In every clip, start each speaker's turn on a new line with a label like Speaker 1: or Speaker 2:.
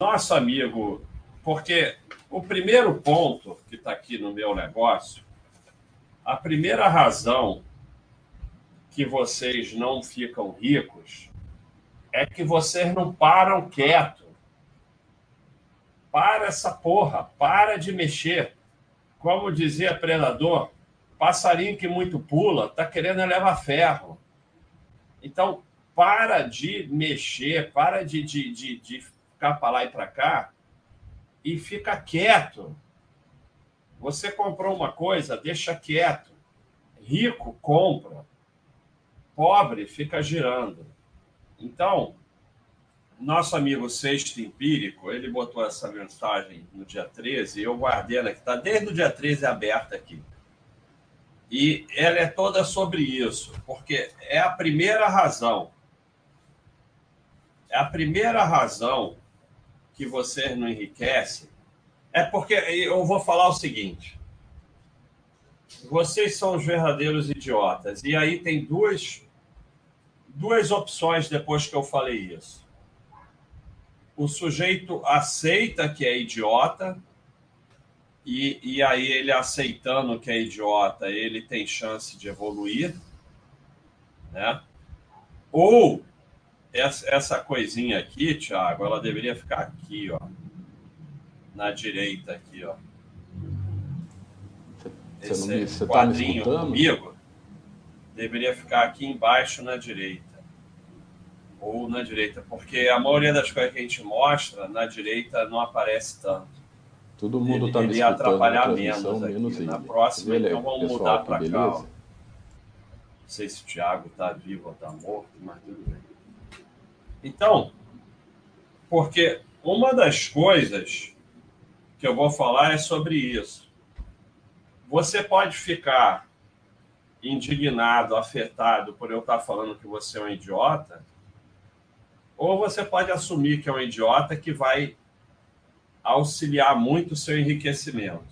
Speaker 1: nosso amigo, porque o primeiro ponto que está aqui no meu negócio, a primeira razão que vocês não ficam ricos é que vocês não param quieto. Para essa porra, para de mexer. Como dizia Predador, passarinho que muito pula tá querendo levar ferro. Então, para de mexer, para de, de, de, de ficar para lá e para cá e fica quieto. Você comprou uma coisa, deixa quieto. Rico compra, pobre fica girando. Então, nosso amigo Sexto Empírico, ele botou essa mensagem no dia 13, eu guardei ela que está desde o dia 13 aberta aqui. E ela é toda sobre isso, porque é a primeira razão. É a primeira razão que você não enriquece, é porque eu vou falar o seguinte: vocês são os verdadeiros idiotas. E aí tem duas, duas opções depois que eu falei isso. O sujeito aceita que é idiota, e, e aí ele aceitando que é idiota, ele tem chance de evoluir, né? Ou essa, essa coisinha aqui, Thiago, ela deveria ficar aqui, ó. Na direita aqui, ó.
Speaker 2: Você, Esse me, você quadrinho tá
Speaker 1: comigo deveria ficar aqui embaixo na direita. Ou na direita, porque a maioria das coisas que a gente mostra na direita não aparece tanto.
Speaker 2: Todo mundo está me
Speaker 1: escutando atrapalhar menos, aqui. menos Na próxima, então vamos pessoal, mudar para cá. Ó. Não sei se o Thiago está vivo ou está morto, mas tudo bem. Então, porque uma das coisas que eu vou falar é sobre isso. Você pode ficar indignado, afetado por eu estar falando que você é um idiota, ou você pode assumir que é um idiota que vai auxiliar muito o seu enriquecimento.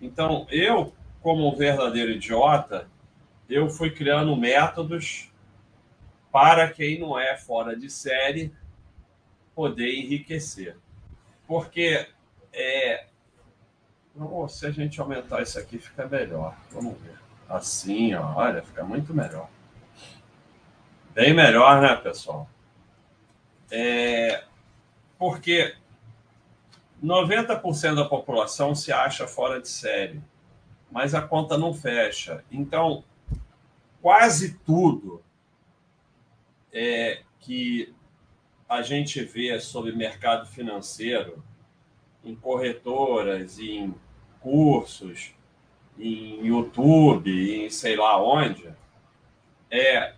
Speaker 1: Então, eu, como um verdadeiro idiota, eu fui criando métodos para quem não é fora de série poder enriquecer. Porque é, oh, se a gente aumentar isso aqui, fica melhor. Vamos ver. Assim, ó, olha, fica muito melhor. Bem melhor, né, pessoal? É, porque 90% da população se acha fora de série, mas a conta não fecha. Então, quase tudo é, que a gente vê sobre mercado financeiro em corretoras, em cursos, em YouTube, em sei lá onde, é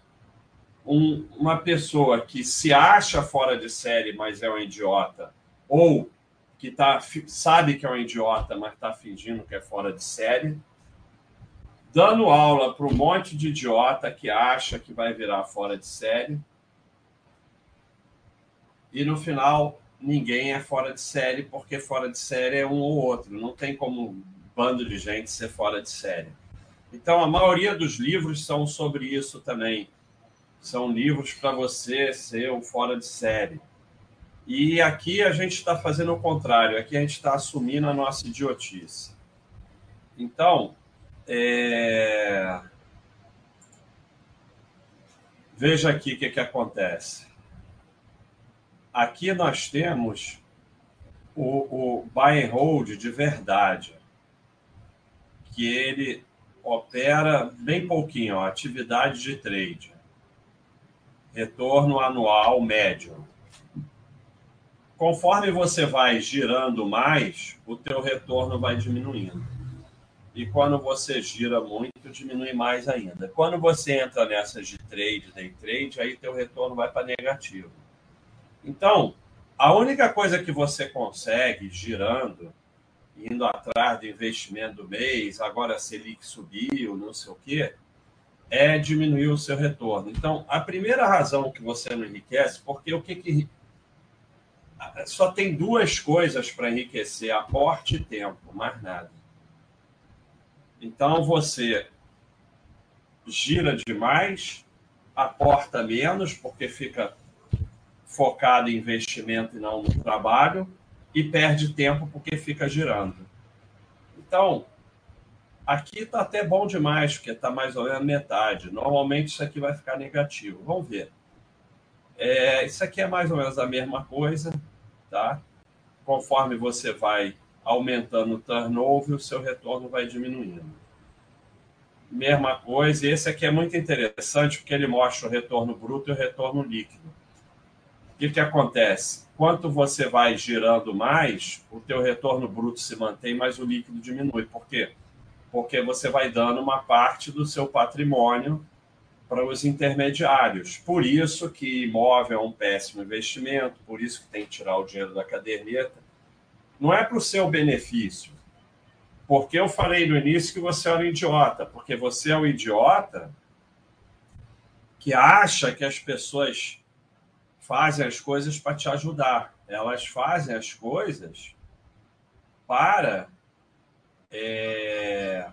Speaker 1: um, uma pessoa que se acha fora de série, mas é um idiota, ou que tá, sabe que é um idiota, mas está fingindo que é fora de série, dando aula para um monte de idiota que acha que vai virar fora de série. E no final, ninguém é fora de série, porque fora de série é um ou outro. Não tem como um bando de gente ser fora de série. Então, a maioria dos livros são sobre isso também. São livros para você ser um fora de série. E aqui a gente está fazendo o contrário. Aqui a gente está assumindo a nossa idiotice. Então, é... Veja aqui o que, que acontece. Aqui nós temos o, o buy and hold de verdade, que ele opera bem pouquinho, ó, atividade de trade, retorno anual médio. Conforme você vai girando mais, o teu retorno vai diminuindo e quando você gira muito, diminui mais ainda. Quando você entra nessas de trade, day trade, aí teu retorno vai para negativo. Então, a única coisa que você consegue girando, indo atrás do investimento do mês, agora a Selic subiu, não sei o quê, é diminuir o seu retorno. Então, a primeira razão que você não enriquece, porque o que, que só tem duas coisas para enriquecer: aporte e tempo, mais nada. Então você gira demais, aporta menos, porque fica focado em investimento e não no trabalho, e perde tempo porque fica girando. Então, aqui está até bom demais, porque está mais ou menos metade. Normalmente isso aqui vai ficar negativo. Vamos ver. É, isso aqui é mais ou menos a mesma coisa, tá? Conforme você vai aumentando o turnover, o seu retorno vai diminuindo. Mesma coisa, e esse aqui é muito interessante porque ele mostra o retorno bruto e o retorno líquido. O que, que acontece? Quanto você vai girando mais, o teu retorno bruto se mantém, mas o líquido diminui. Por quê? Porque você vai dando uma parte do seu patrimônio para os intermediários. Por isso que imóvel é um péssimo investimento, por isso que tem que tirar o dinheiro da caderneta. Não é para o seu benefício. Porque eu falei no início que você era um idiota, porque você é um idiota que acha que as pessoas fazem as coisas para te ajudar. Elas fazem as coisas para é,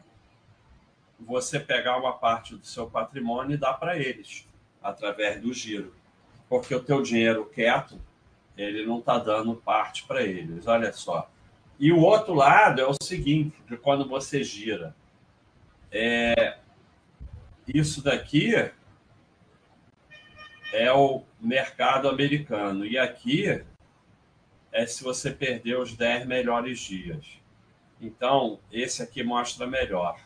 Speaker 1: você pegar uma parte do seu patrimônio e dar para eles através do giro, porque o teu dinheiro quieto ele não está dando parte para eles. Olha só. E o outro lado é o seguinte, de quando você gira. É, isso daqui é o mercado americano. E aqui é se você perder os 10 melhores dias. Então, esse aqui mostra melhor.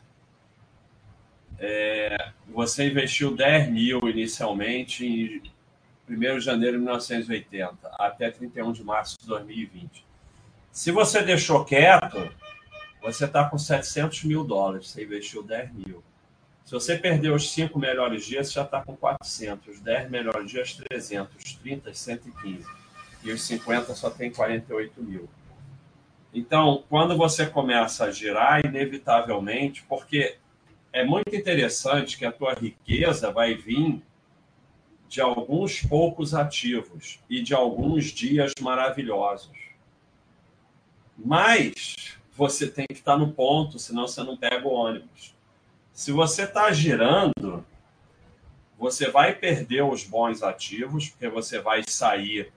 Speaker 1: É, você investiu 10 mil inicialmente em 1 de janeiro de 1980 até 31 de março de 2020. Se você deixou quieto, você está com 700 mil dólares, você investiu 10 mil. Se você perdeu os 5 melhores dias, você já está com 400. Os 10 melhores dias, 300. Os 30, 115. E os 50 só tem 48 mil. Então, quando você começa a girar, inevitavelmente, porque é muito interessante que a tua riqueza vai vir de alguns poucos ativos e de alguns dias maravilhosos. Mas você tem que estar no ponto, senão você não pega o ônibus. Se você está girando, você vai perder os bons ativos, porque você vai sair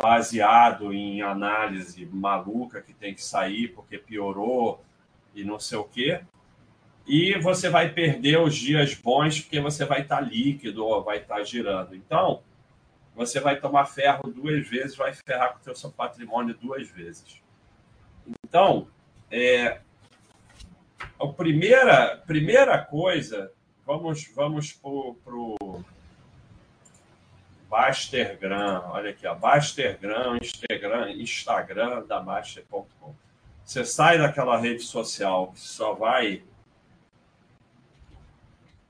Speaker 1: baseado em análise maluca que tem que sair porque piorou e não sei o quê e você vai perder os dias bons porque você vai estar tá líquido ou vai estar tá girando. Então, você vai tomar ferro duas vezes, vai ferrar com o seu patrimônio duas vezes. Então, é, a primeira, primeira coisa, vamos, vamos para o Bastergram, olha aqui, ó, Bastergram, Instagram, Instagram da Baster.com. Você sai daquela rede social que só vai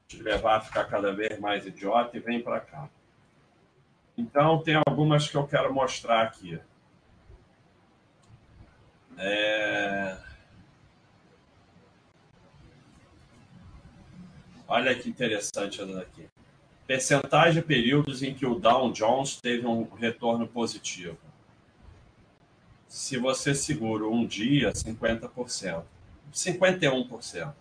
Speaker 1: te levar a ficar cada vez mais idiota e vem para cá. Então, tem algumas que eu quero mostrar aqui. É... Olha que interessante essa daqui. Percentagem de períodos em que o Dow Jones teve um retorno positivo. Se você segura um dia, 50%. 51%.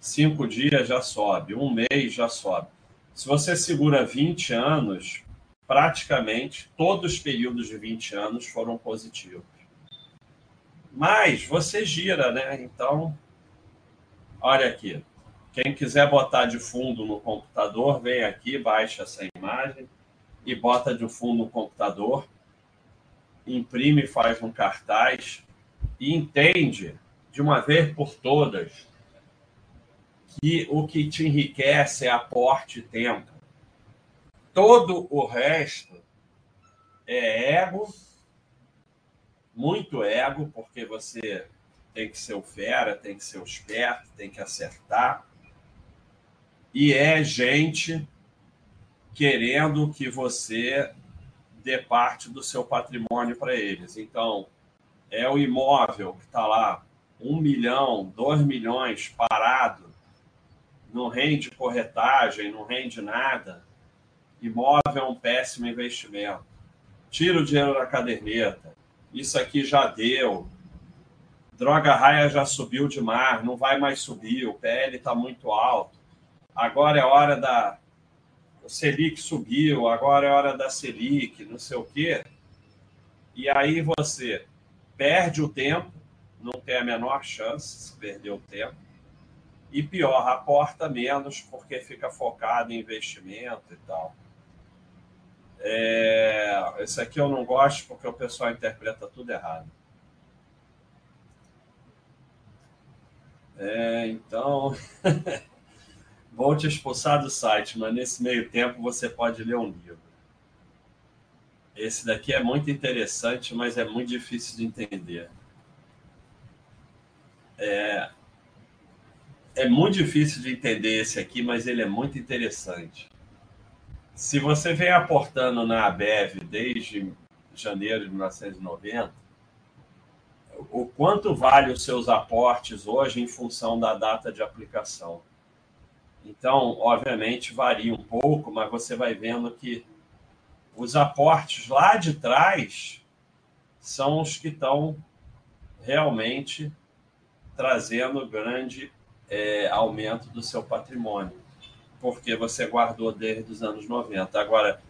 Speaker 1: Cinco dias já sobe, um mês já sobe. Se você segura 20 anos, praticamente todos os períodos de 20 anos foram positivos. Mas você gira, né? Então, olha aqui. Quem quiser botar de fundo no computador, vem aqui, baixa essa imagem e bota de fundo no computador, imprime, faz um cartaz e entende de uma vez por todas que o que te enriquece é aporte e tempo. Todo o resto é ego, muito ego, porque você tem que ser o fera, tem que ser o esperto, tem que acertar. E é gente querendo que você dê parte do seu patrimônio para eles. Então, é o imóvel que está lá, um milhão, dois milhões parado, não rende corretagem, não rende nada, imóvel é um péssimo investimento. Tira o dinheiro da caderneta. Isso aqui já deu. Droga raia já subiu demais, não vai mais subir. O PL está muito alto. Agora é hora da. o Selic subiu, agora é hora da Selic, não sei o quê. E aí você perde o tempo, não tem a menor chance se perder o tempo. E pior, aporta menos porque fica focado em investimento e tal. É, esse aqui eu não gosto porque o pessoal interpreta tudo errado. É, então, vou te expulsar do site, mas nesse meio tempo você pode ler um livro. Esse daqui é muito interessante, mas é muito difícil de entender. É, é muito difícil de entender esse aqui, mas ele é muito interessante. Se você vem aportando na ABEV desde janeiro de 1990, o quanto vale os seus aportes hoje em função da data de aplicação? Então, obviamente, varia um pouco, mas você vai vendo que os aportes lá de trás são os que estão realmente trazendo grande é, aumento do seu patrimônio, porque você guardou desde os anos 90. Agora,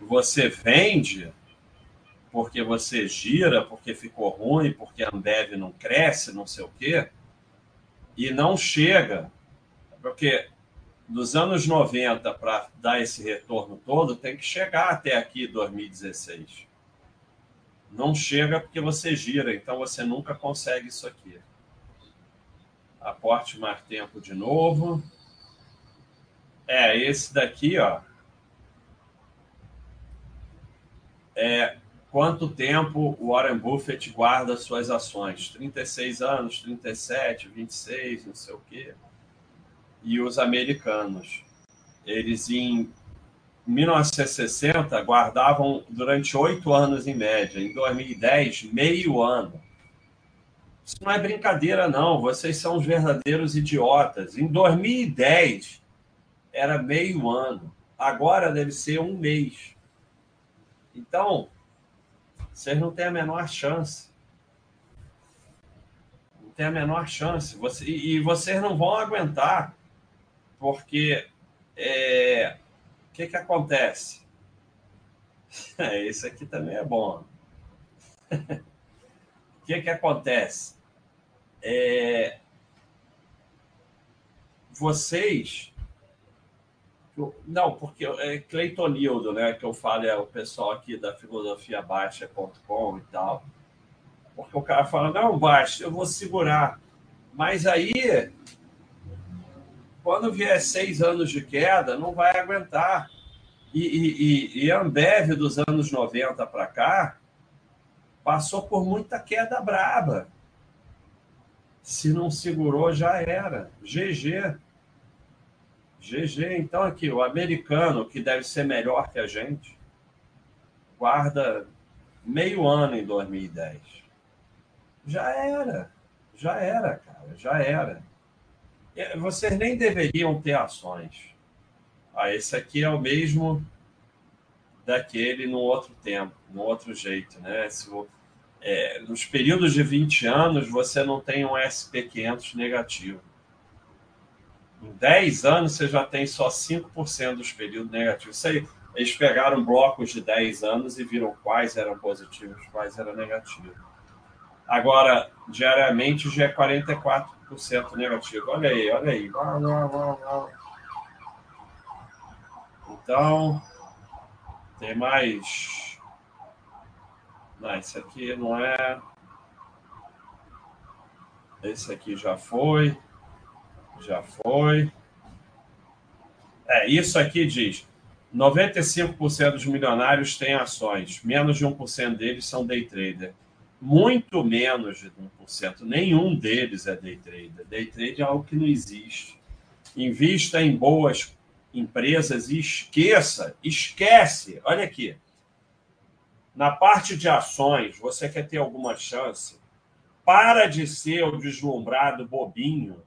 Speaker 1: você vende porque você gira, porque ficou ruim, porque a Ambev não cresce, não sei o quê, e não chega, porque dos anos 90 para dar esse retorno todo, tem que chegar até aqui 2016. Não chega porque você gira, então você nunca consegue isso aqui aporte mais tempo de novo. É, esse daqui, ó. É quanto tempo o Warren Buffett guarda suas ações? 36 anos, 37, 26, não sei o quê. E os americanos, eles em 1960 guardavam durante oito anos em média, em 2010, meio ano. Isso não é brincadeira, não. Vocês são os verdadeiros idiotas. Em 2010 era meio ano. Agora deve ser um mês. Então, vocês não têm a menor chance. Não tem a menor chance. Você, e vocês não vão aguentar, porque é, o que, que acontece? Esse aqui também é bom. O que, que acontece? é, vocês. Não, porque é Cleitonildo, né? Que eu falo, é o pessoal aqui da filosofia baixa.com e tal. Porque o cara fala, não, baixa, eu vou segurar. Mas aí, quando vier seis anos de queda, não vai aguentar. E, e, e Ambev dos anos 90 para cá passou por muita queda braba. Se não segurou, já era. GG. GG. Então, aqui, o americano, que deve ser melhor que a gente, guarda meio ano em 2010. Já era. Já era, cara. Já era. Vocês nem deveriam ter ações. Ah, esse aqui é o mesmo daquele no outro tempo, no outro jeito, né? Se, é, nos períodos de 20 anos, você não tem um SP500 negativo. Em 10 anos, você já tem só 5% dos períodos negativos. Isso aí, eles pegaram blocos de 10 anos e viram quais eram positivos, quais eram negativos. Agora, diariamente, já é 44% negativo. Olha aí, olha aí. Então, tem mais não, esse aqui não é. Esse aqui já foi. Já foi. É, isso aqui diz: 95% dos milionários têm ações, menos de 1% deles são day trader. Muito menos de 1%. Nenhum deles é day trader. Day trader é algo que não existe. Invista em boas empresas e esqueça, esquece. Olha aqui. Na parte de ações, você quer ter alguma chance? Para de ser o deslumbrado bobinho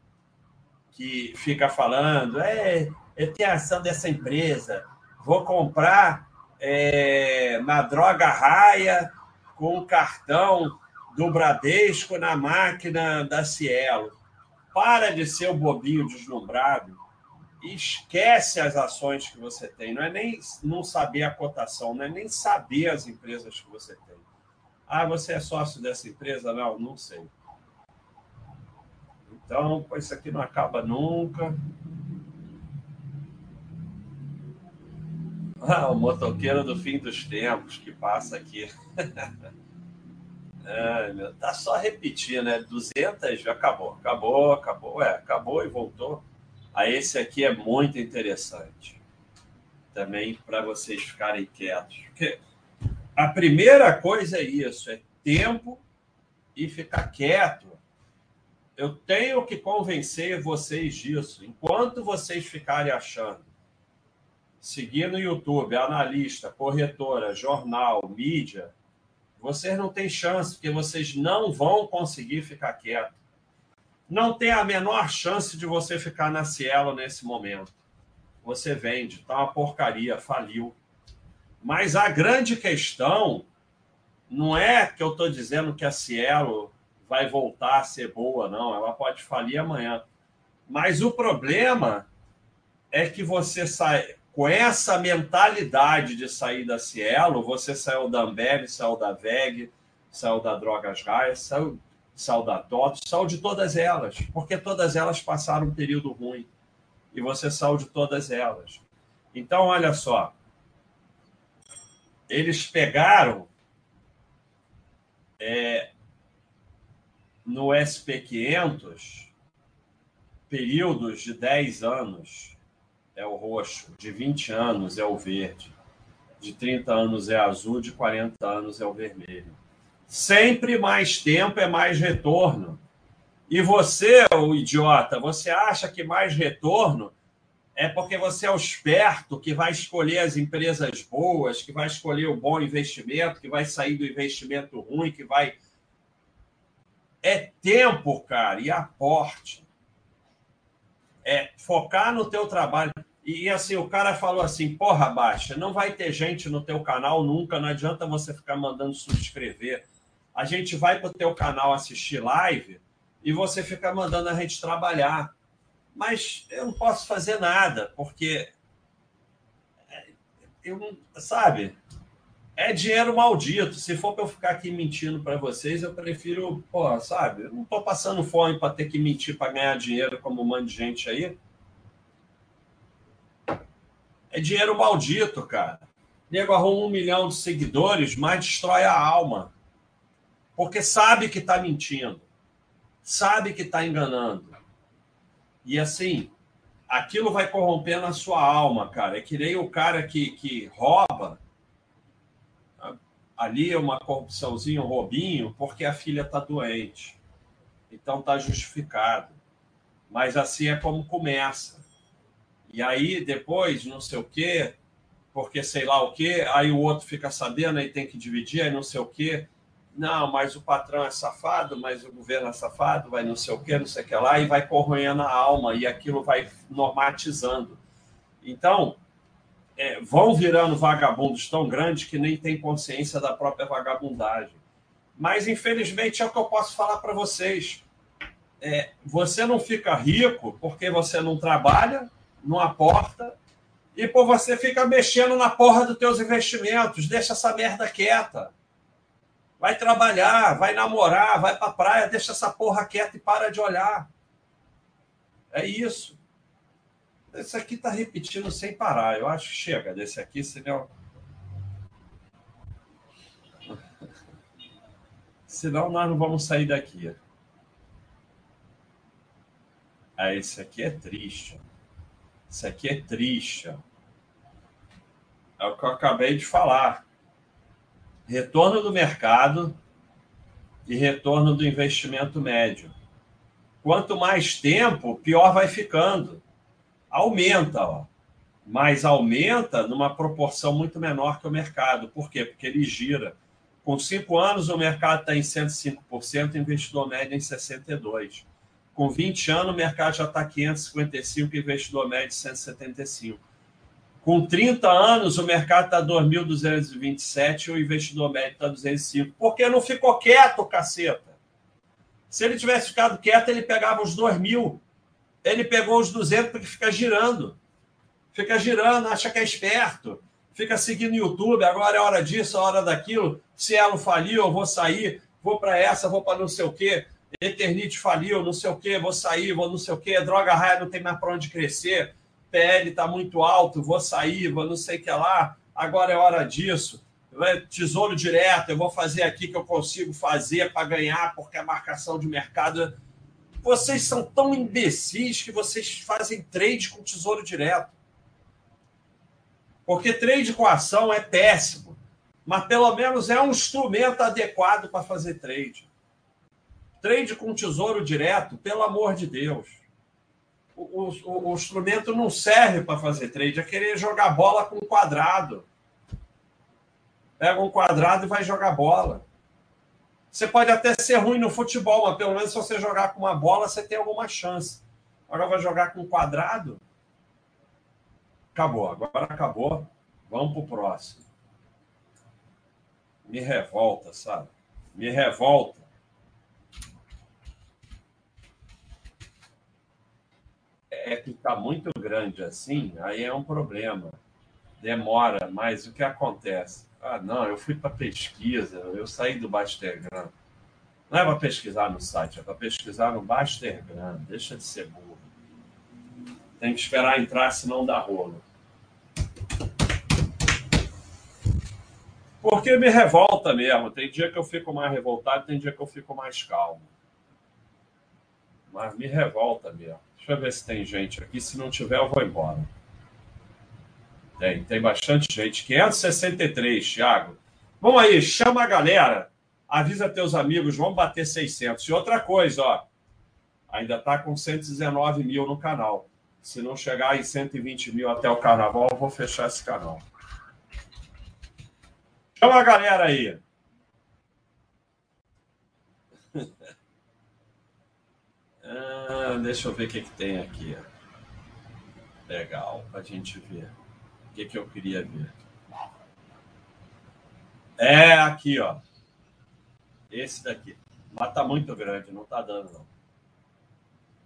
Speaker 1: que fica falando, é, eu tenho ação dessa empresa, vou comprar é, na droga raia com o cartão do Bradesco na máquina da Cielo. Para de ser o bobinho deslumbrado esquece as ações que você tem. Não é nem não saber a cotação, não é nem saber as empresas que você tem. Ah, você é sócio dessa empresa? Não, não sei. Então, isso aqui não acaba nunca. Ah, o motoqueiro do fim dos tempos que passa aqui. é, tá só repetindo, né? 200 já acabou, acabou, acabou, é, acabou e voltou. Aí esse aqui é muito interessante. Também para vocês ficarem quietos. Porque a primeira coisa é isso, é tempo e ficar quieto. Eu tenho que convencer vocês disso. Enquanto vocês ficarem achando seguir no YouTube, analista, corretora, jornal, mídia, vocês não têm chance, porque vocês não vão conseguir ficar quieto. Não tem a menor chance de você ficar na Cielo nesse momento. Você vende, tá uma porcaria, faliu. Mas a grande questão não é que eu estou dizendo que a Cielo vai voltar a ser boa, não. Ela pode falir amanhã. Mas o problema é que você sai com essa mentalidade de sair da Cielo, você saiu da Ambev, saiu da VEG, saiu da Drogas Gaia, saiu, saiu da TOTO, saiu de todas elas, porque todas elas passaram um período ruim. E você saiu de todas elas. Então, olha só. Eles pegaram é, no SP500 períodos de 10 anos é o roxo, de 20 anos é o verde, de 30 anos é azul, de 40 anos é o vermelho. Sempre mais tempo é mais retorno. E você, o idiota, você acha que mais retorno é porque você é o esperto que vai escolher as empresas boas, que vai escolher o bom investimento, que vai sair do investimento ruim, que vai. É tempo, cara, e aporte é focar no teu trabalho. E assim, o cara falou assim: porra, baixa, não vai ter gente no teu canal nunca, não adianta você ficar mandando subscrever. A gente vai para o teu canal assistir live e você fica mandando a gente trabalhar. Mas eu não posso fazer nada, porque eu não, sabe? É dinheiro maldito. Se for para eu ficar aqui mentindo para vocês, eu prefiro, pô, sabe? Eu não estou passando fome para ter que mentir para ganhar dinheiro como um monte de gente aí. É dinheiro maldito, cara. Nego arruma um milhão de seguidores, mas destrói a alma. Porque sabe que está mentindo. Sabe que está enganando. E assim, aquilo vai corrompendo a sua alma, cara. É que nem o cara que, que rouba ali é uma corrupçãozinha, um roubinho, porque a filha está doente. Então está justificado. Mas assim é como começa. E aí depois, não sei o quê, porque sei lá o quê, aí o outro fica sabendo, aí tem que dividir, aí não sei o quê. Não, mas o patrão é safado, mas o governo é safado, vai não sei o quê, não sei o que lá, e vai corroendo a alma, e aquilo vai normatizando. Então, é, vão virando vagabundos tão grandes que nem têm consciência da própria vagabundagem. Mas, infelizmente, é o que eu posso falar para vocês. É, você não fica rico porque você não trabalha, não aporta, e por você fica mexendo na porra dos teus investimentos. Deixa essa merda quieta. Vai trabalhar, vai namorar, vai pra praia, deixa essa porra quieta e para de olhar. É isso. Esse aqui está repetindo sem parar. Eu acho que chega desse aqui, senão. Senão nós não vamos sair daqui. Ah, esse aqui é triste. Esse aqui é triste. É o que eu acabei de falar. Retorno do mercado e retorno do investimento médio. Quanto mais tempo, pior vai ficando aumenta, ó, mas aumenta numa proporção muito menor que o mercado. Por quê? Porque ele gira. Com cinco anos, o mercado está em 105%, o investidor médio em 62%. Com 20 anos, o mercado já está 555, investidor médio 175. Com 30 anos, o mercado está 2.227 e o investidor médio está 205. Porque não ficou quieto, caceta. Se ele tivesse ficado quieto, ele pegava os 2 mil Ele pegou os 200 porque fica girando. Fica girando, acha que é esperto. Fica seguindo o YouTube, agora é hora disso, é hora daquilo. Se ela faliu, eu vou sair, vou para essa, vou para não sei o quê. Eternite faliu, não sei o quê, vou sair, vou não sei o quê. Droga raia não tem mais para onde crescer. PL está muito alto, vou sair, vou não sei o que lá. Agora é hora disso. Tesouro direto, eu vou fazer aqui que eu consigo fazer para ganhar, porque a marcação de mercado vocês são tão imbecis que vocês fazem trade com tesouro direto. Porque trade com ação é péssimo, mas pelo menos é um instrumento adequado para fazer trade. Trade com tesouro direto, pelo amor de Deus. O, o, o instrumento não serve para fazer trade, é querer jogar bola com quadrado. Pega um quadrado e vai jogar bola. Você pode até ser ruim no futebol, mas pelo menos se você jogar com uma bola, você tem alguma chance. Agora vai jogar com um quadrado? Acabou, agora acabou. Vamos para o próximo. Me revolta, sabe? Me revolta. É que está muito grande assim, aí é um problema. Demora, mas o que acontece? Ah, não, eu fui para pesquisa, eu saí do Bastergram. Não é para pesquisar no site, é para pesquisar no Bastergram. Deixa de ser burro. Tem que esperar entrar, senão dá rolo. Porque me revolta mesmo. Tem dia que eu fico mais revoltado, tem dia que eu fico mais calmo. Mas me revolta mesmo. Deixa eu ver se tem gente aqui. Se não tiver, eu vou embora. Tem, tem bastante gente. 563, Thiago. Vamos aí, chama a galera. Avisa teus amigos, vamos bater 600. E outra coisa, ó. Ainda está com 119 mil no canal. Se não chegar em 120 mil até o carnaval, eu vou fechar esse canal. Chama a galera aí. ah, deixa eu ver o que, que tem aqui. Legal, para a gente ver. O que, que eu queria ver? É aqui, ó. Esse daqui. Mas tá muito grande, não tá dando, não.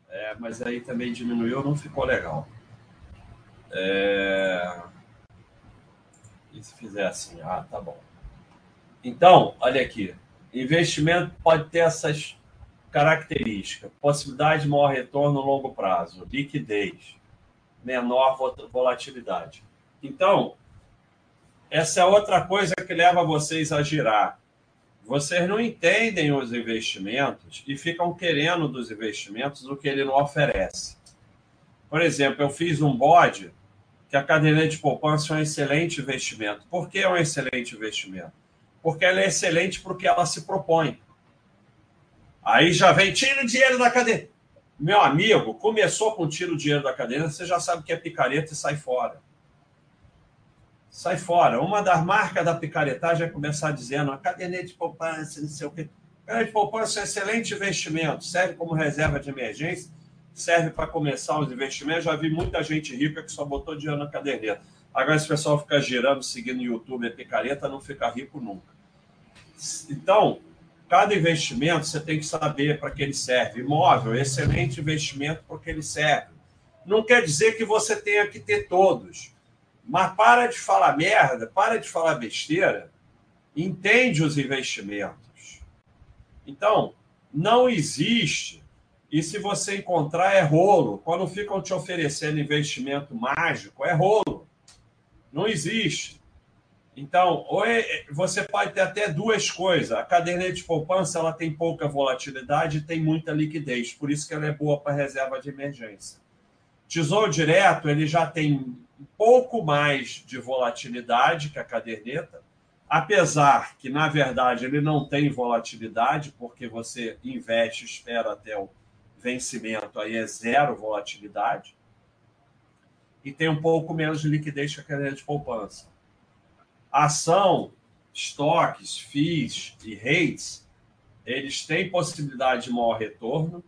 Speaker 1: É, mas aí também diminuiu, não ficou legal. É... E se fizer assim? Ah, tá bom. Então, olha aqui. Investimento pode ter essas características: possibilidade de maior retorno no longo prazo, liquidez, menor volatilidade. Então, essa é outra coisa que leva vocês a girar. Vocês não entendem os investimentos e ficam querendo dos investimentos o que ele não oferece. Por exemplo, eu fiz um bode que a caderneta de poupança é um excelente investimento. Por que é um excelente investimento? Porque ela é excelente porque ela se propõe. Aí já vem, tira o dinheiro da cadeia. Meu amigo, começou com tira o dinheiro da cadeia, você já sabe que é picareta e sai fora sai fora. Uma das marcas da picaretagem é começar dizendo a caderneta de poupança, não sei o quê. Caderneta de poupança é um excelente investimento, serve como reserva de emergência, serve para começar os investimentos. Já vi muita gente rica que só botou dinheiro na caderneta. Agora, esse pessoal fica girando, seguindo o YouTube, é picareta, não fica rico nunca. Então, cada investimento você tem que saber para que ele serve. Imóvel, excelente investimento porque ele serve. Não quer dizer que você tenha que ter todos mas para de falar merda, para de falar besteira, entende os investimentos. Então, não existe, e se você encontrar, é rolo. Quando ficam te oferecendo investimento mágico, é rolo. Não existe. Então, é, você pode ter até duas coisas. A caderneta de poupança ela tem pouca volatilidade e tem muita liquidez, por isso que ela é boa para reserva de emergência. Tesouro direto, ele já tem um pouco mais de volatilidade que a caderneta, apesar que, na verdade, ele não tem volatilidade, porque você investe, espera até o vencimento, aí é zero volatilidade, e tem um pouco menos de liquidez que a caderneta de poupança. Ação, estoques, FIIs e REITs, eles têm possibilidade de maior retorno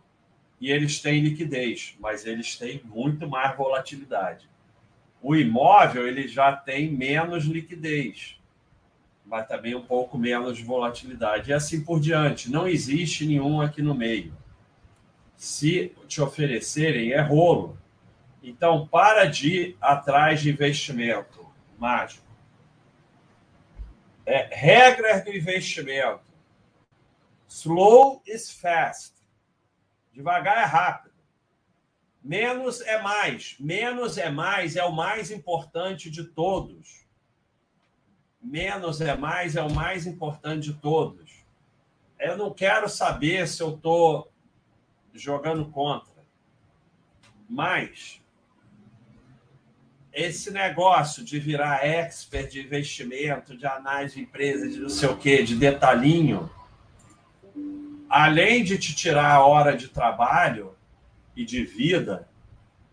Speaker 1: e eles têm liquidez, mas eles têm muito mais volatilidade. O imóvel ele já tem menos liquidez, mas também um pouco menos de volatilidade. E assim por diante. Não existe nenhum aqui no meio. se te oferecerem é rolo. Então, para de ir atrás de investimento mágico. É, regras do investimento. Slow is fast. Devagar é rápido. Menos é mais. Menos é mais é o mais importante de todos. Menos é mais é o mais importante de todos. Eu não quero saber se eu estou jogando contra. Mas esse negócio de virar expert de investimento, de análise de empresa, de não sei o quê, de detalhinho, além de te tirar a hora de trabalho e de vida,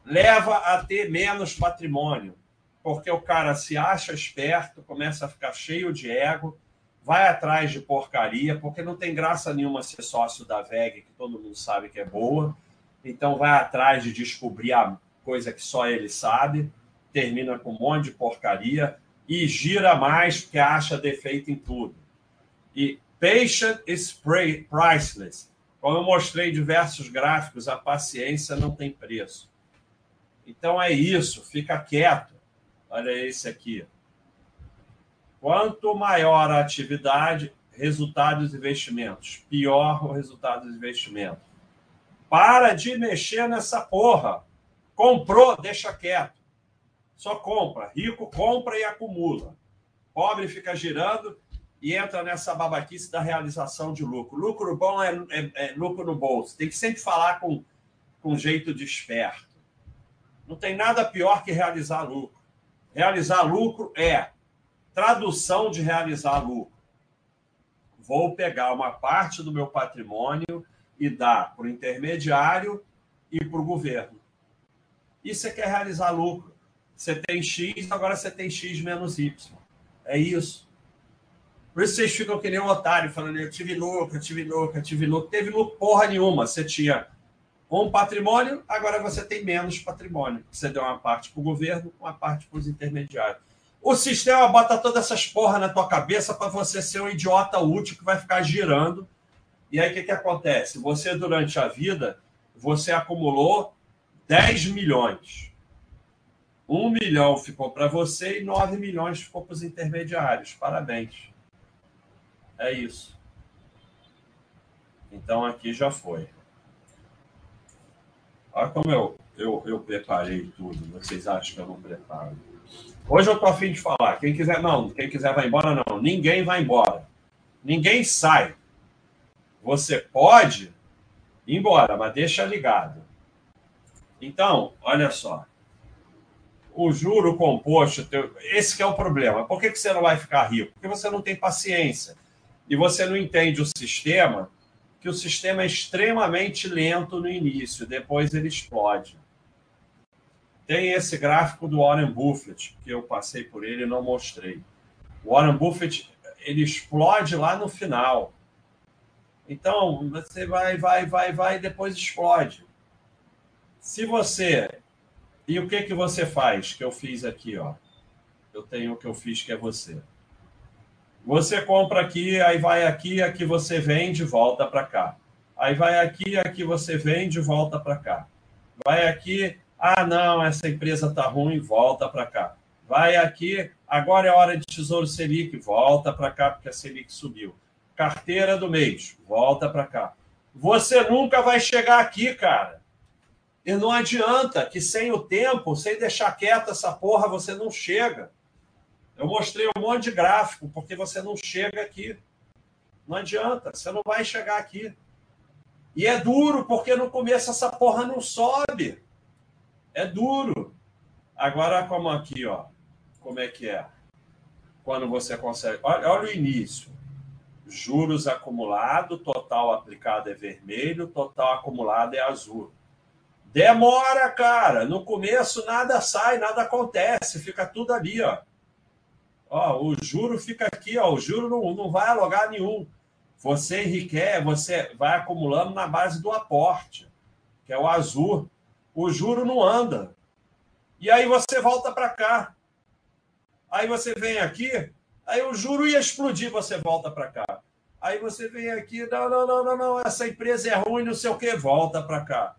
Speaker 1: leva a ter menos patrimônio, porque o cara se acha esperto, começa a ficar cheio de ego, vai atrás de porcaria, porque não tem graça nenhuma ser sócio da VEG, que todo mundo sabe que é boa, então vai atrás de descobrir a coisa que só ele sabe, termina com um monte de porcaria e gira mais porque acha defeito em tudo. E patient is priceless. Como eu mostrei diversos gráficos, a paciência não tem preço. Então é isso, fica quieto. Olha esse aqui. Quanto maior a atividade, resultado dos investimentos, pior o resultado dos investimentos. Para de mexer nessa porra. Comprou, deixa quieto. Só compra. Rico compra e acumula. Pobre fica girando e entra nessa babaquice da realização de lucro. Lucro bom é, é, é lucro no bolso. Tem que sempre falar com, com jeito de esperto. Não tem nada pior que realizar lucro. Realizar lucro é tradução de realizar lucro. Vou pegar uma parte do meu patrimônio e dar para o intermediário e para o governo. Isso é que é realizar lucro. Você tem X, agora você tem X menos Y. É isso. Por isso vocês ficam que nem um otário, falando, eu tive eu tive eu tive lucro. Teve lucro porra nenhuma. Você tinha um patrimônio, agora você tem menos patrimônio. Você deu uma parte para o governo, uma parte para os intermediários. O sistema bota todas essas porra na tua cabeça para você ser um idiota útil que vai ficar girando. E aí o que, que acontece? Você, durante a vida, você acumulou 10 milhões. Um milhão ficou para você e nove milhões ficou para os intermediários. Parabéns. É isso. Então aqui já foi. Olha como eu, eu, eu preparei tudo. Vocês acham que eu não preparo? Hoje eu tô afim de falar. Quem quiser, não. Quem quiser vai embora, não. Ninguém vai embora. Ninguém sai. Você pode ir embora, mas deixa ligado. Então, olha só o juro composto, esse é o problema. Por que, que você não vai ficar rico? Porque você não tem paciência. E você não entende o sistema, que o sistema é extremamente lento no início, depois ele explode. Tem esse gráfico do Warren Buffett, que eu passei por ele e não mostrei. O Warren Buffett, ele explode lá no final. Então, você vai, vai, vai, vai e depois explode. Se você e o que que você faz? Que eu fiz aqui, ó. Eu tenho o que eu fiz que é você. Você compra aqui, aí vai aqui, aqui você vende, volta para cá. Aí vai aqui, aqui você vende, volta para cá. Vai aqui, ah não, essa empresa tá ruim, volta para cá. Vai aqui, agora é hora de Tesouro Selic, volta para cá porque a Selic subiu. Carteira do mês, volta para cá. Você nunca vai chegar aqui, cara. E não adianta que sem o tempo, sem deixar quieta essa porra, você não chega. Eu mostrei um monte de gráfico, porque você não chega aqui. Não adianta, você não vai chegar aqui. E é duro, porque no começo essa porra não sobe. É duro. Agora, como aqui, ó. Como é que é? Quando você consegue. Olha, olha o início. Juros acumulado, total aplicado é vermelho, total acumulado é azul. Demora, cara. No começo nada sai, nada acontece, fica tudo ali, ó. Ó, o juro fica aqui, ó. O juro não, não vai a lugar nenhum. Você enriquece, você vai acumulando na base do aporte, que é o azul. O juro não anda. E aí você volta para cá. Aí você vem aqui, aí o juro ia explodir, você volta para cá. Aí você vem aqui, não, não, não, não, não, essa empresa é ruim, não sei o que, volta para cá.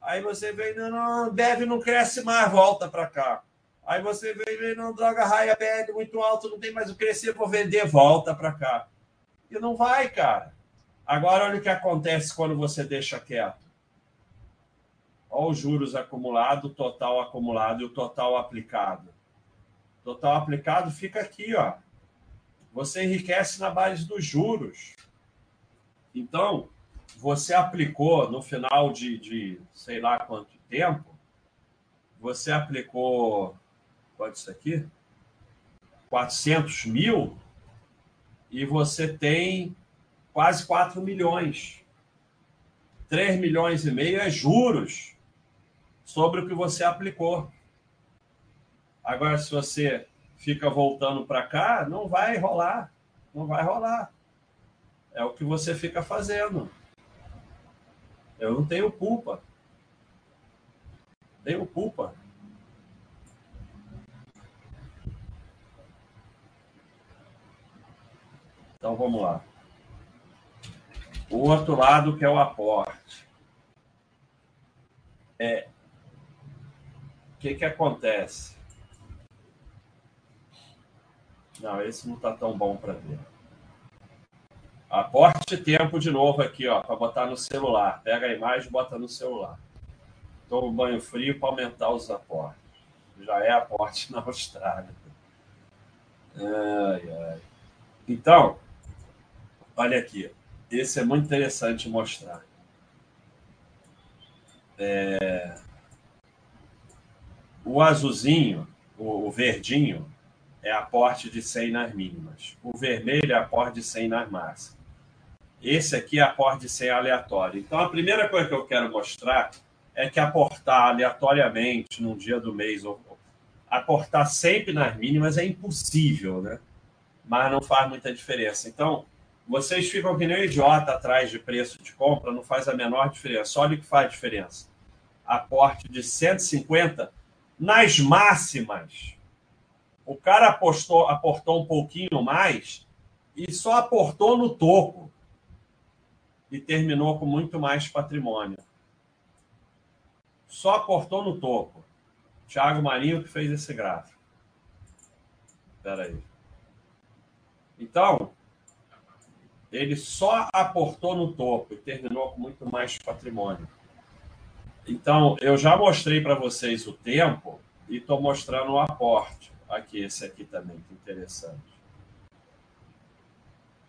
Speaker 1: Aí você vem, não, não, deve não cresce mais, volta para cá. Aí você vem, não, droga, raia, pede muito alto, não tem mais o crescer, vou vender, volta para cá. E não vai, cara. Agora, olha o que acontece quando você deixa quieto. Olha os juros acumulados, o total acumulado e o total aplicado. Total aplicado fica aqui, ó. Você enriquece na base dos juros. Então, você aplicou no final de, de sei lá quanto tempo, você aplicou, quanto isso aqui? 400 mil e você tem quase 4 milhões. 3 milhões e meio é juros sobre o que você aplicou. Agora, se você fica voltando para cá, não vai rolar. Não vai rolar. É o que você fica fazendo. Eu não tenho culpa. Tenho culpa. Então vamos lá. O outro lado que é o aporte. É o que que acontece? Não, esse não está tão bom para ver. Aporte tempo de novo aqui, ó, para botar no celular. Pega a imagem e bota no celular. Tomo banho frio para aumentar os aportes. Já é aporte na Austrália. Ai, ai. Então, olha aqui. Esse é muito interessante mostrar. É... O azulzinho, o verdinho, é aporte de 100 nas mínimas. O vermelho é aporte de 100 nas máximas. Esse aqui é aporte sem aleatório. Então, a primeira coisa que eu quero mostrar é que aportar aleatoriamente num dia do mês, ou aportar sempre nas mínimas é impossível, né? Mas não faz muita diferença. Então, vocês ficam que nem um idiota atrás de preço de compra, não faz a menor diferença. Olha o que faz diferença. Aporte de 150 nas máximas. O cara apostou, aportou um pouquinho mais e só aportou no topo e terminou com muito mais patrimônio. Só aportou no topo. Thiago Marinho que fez esse gráfico. Espera aí. Então, ele só aportou no topo e terminou com muito mais patrimônio. Então, eu já mostrei para vocês o tempo e estou mostrando o aporte. Aqui, esse aqui também, que interessante.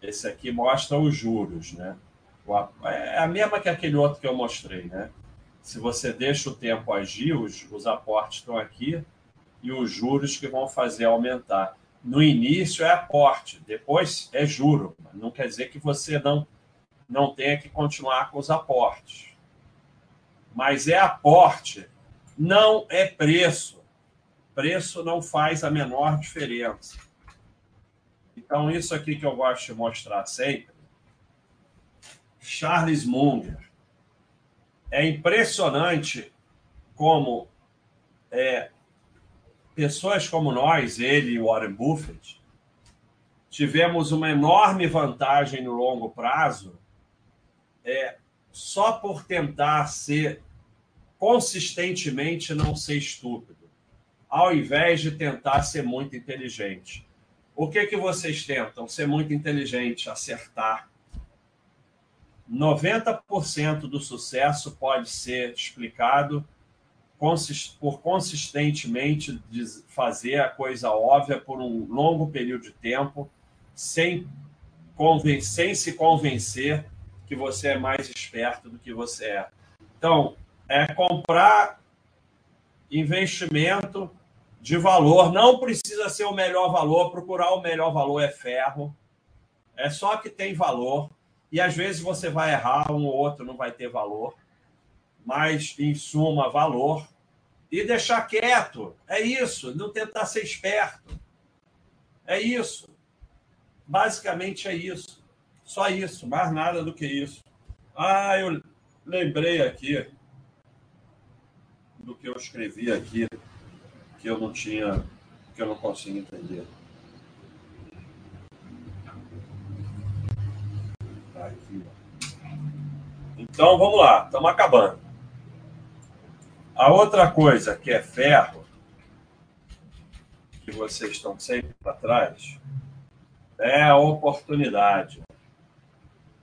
Speaker 1: Esse aqui mostra os juros, né? É a mesma que aquele outro que eu mostrei, né? Se você deixa o tempo agir, os, os aportes estão aqui e os juros que vão fazer aumentar. No início é aporte, depois é juro. Não quer dizer que você não, não tenha que continuar com os aportes. Mas é aporte, não é preço. Preço não faz a menor diferença. Então, isso aqui que eu gosto de mostrar sempre Charles Munger. É impressionante como é, pessoas como nós, ele e Warren Buffett, tivemos uma enorme vantagem no longo prazo é, só por tentar ser consistentemente não ser estúpido, ao invés de tentar ser muito inteligente. O que que vocês tentam? Ser muito inteligente, acertar, 90% do sucesso pode ser explicado por consistentemente fazer a coisa óbvia por um longo período de tempo, sem, sem se convencer que você é mais esperto do que você é. Então, é comprar investimento de valor, não precisa ser o melhor valor, procurar o melhor valor é ferro, é só que tem valor. E às vezes você vai errar, um ou outro não vai ter valor, mas em suma, valor. E deixar quieto. É isso, não tentar ser esperto. É isso. Basicamente é isso. Só isso, mais nada do que isso. Ah, eu lembrei aqui do que eu escrevi aqui, que eu não tinha, que eu não consigo entender. Aqui. Então, vamos lá. Estamos acabando. A outra coisa que é ferro, que vocês estão sempre para trás, é a oportunidade.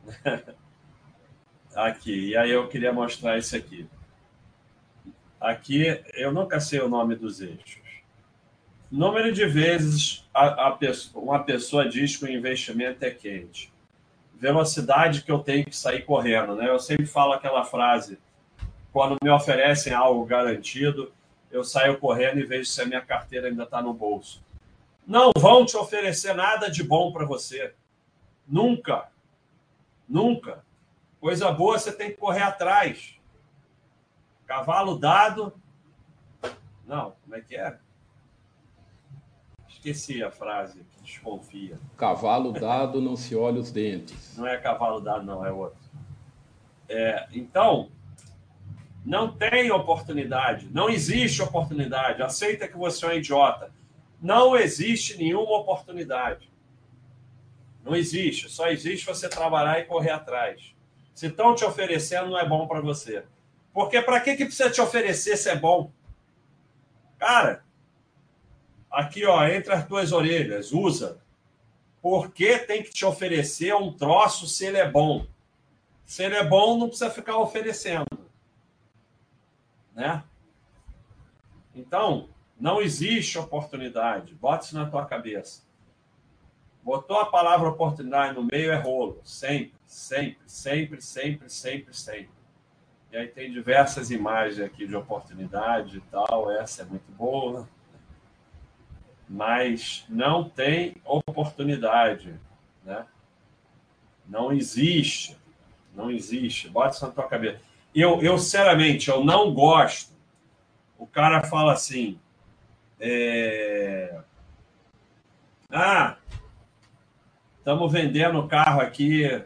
Speaker 1: aqui. E aí eu queria mostrar isso aqui. Aqui, eu nunca sei o nome dos eixos. Número de vezes a, a pessoa, uma pessoa diz que o investimento é quente. Velocidade que eu tenho que sair correndo. Né? Eu sempre falo aquela frase: quando me oferecem algo garantido, eu saio correndo e vejo se a minha carteira ainda está no bolso. Não vão te oferecer nada de bom para você. Nunca. Nunca. Coisa boa você tem que correr atrás. Cavalo dado. Não, como é que é? Esqueci a frase que desconfia.
Speaker 2: Cavalo dado não se olha os dentes.
Speaker 1: Não é cavalo dado, não, é outro. É, então, não tem oportunidade. Não existe oportunidade. Aceita que você é um idiota. Não existe nenhuma oportunidade. Não existe. Só existe você trabalhar e correr atrás. Se estão te oferecendo, não é bom para você. Porque para que, que precisa te oferecer se é bom? Cara, aqui, ó, entre as tuas orelhas, usa. Por que tem que te oferecer um troço se ele é bom? Se ele é bom, não precisa ficar oferecendo. Né? Então, não existe oportunidade. Bota isso na tua cabeça. Botou a palavra oportunidade no meio, é rolo. Sempre, sempre, sempre, sempre, sempre, sempre. E aí tem diversas imagens aqui de oportunidade e tal. Essa é muito boa. Mas não tem oportunidade, né? Não existe. Não existe. Bota isso na tua cabeça. Eu, eu sinceramente, eu não gosto. O cara fala assim. É... Ah, estamos vendendo o carro aqui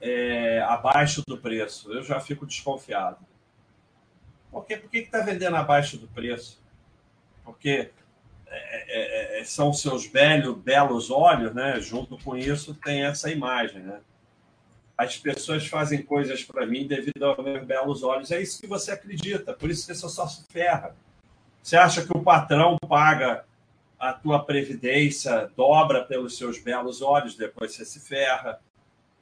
Speaker 1: é, abaixo do preço. Eu já fico desconfiado. Por, quê? Por que está vendendo abaixo do preço? Porque é, é, é são seus belos, belos olhos, né? Junto com isso tem essa imagem, né? As pessoas fazem coisas para mim devido aos meus belos olhos. É isso que você acredita, por isso que você só se ferra. Você acha que o patrão paga a tua previdência, dobra pelos seus belos olhos, depois você se ferra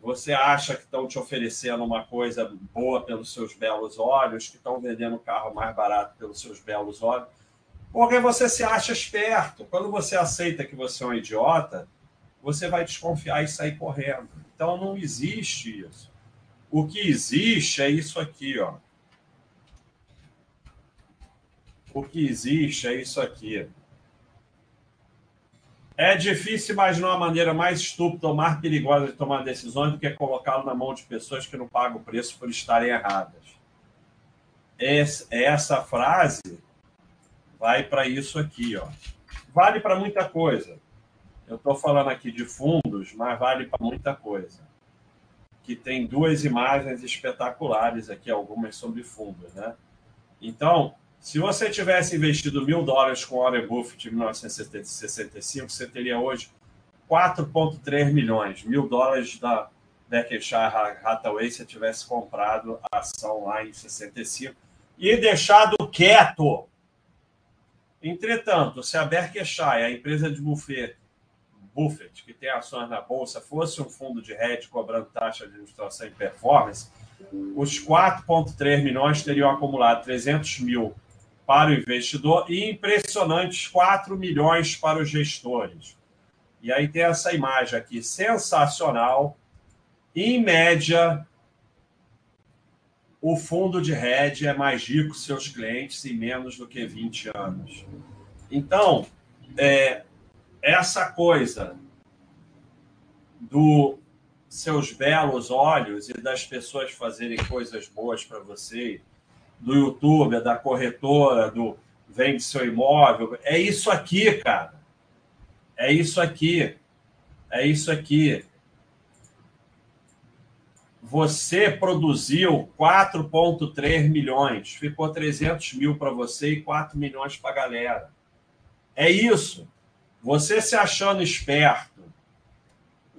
Speaker 1: você acha que estão te oferecendo uma coisa boa pelos seus belos olhos, que estão vendendo o carro mais barato pelos seus belos olhos, porque você se acha esperto. Quando você aceita que você é um idiota, você vai desconfiar e sair correndo. Então não existe isso. O que existe é isso aqui, ó. O que existe é isso aqui. É difícil imaginar uma maneira mais estúpida ou mais perigosa de tomar decisões do que colocá-lo na mão de pessoas que não pagam o preço por estarem erradas. Essa frase vai para isso aqui, ó. Vale para muita coisa. Eu estou falando aqui de fundos, mas vale para muita coisa. Que tem duas imagens espetaculares aqui, algumas sobre fundos, né? Então, se você tivesse investido mil dólares com Warren Buffett em 1965, você teria hoje 4,3 milhões. Mil dólares da Berkshire Hathaway se tivesse comprado a ação lá em 65 e deixado quieto. Entretanto, se a Berkshire, a empresa de Buffett, Buffett, que tem ações na bolsa, fosse um fundo de hedge cobrando taxa de administração e performance, os 4,3 milhões teriam acumulado 300 mil para o investidor e impressionantes 4 milhões para os gestores. E aí tem essa imagem aqui, sensacional. Em média, o fundo de hedge é mais rico seus clientes em menos do que 20 anos. Então, é, essa coisa do seus belos olhos e das pessoas fazerem coisas boas para você do YouTube, da corretora, do vende seu imóvel. É isso aqui, cara. É isso aqui. É isso aqui. Você produziu 4,3 milhões, ficou 300 mil para você e 4 milhões para a galera. É isso. Você se achando esperto,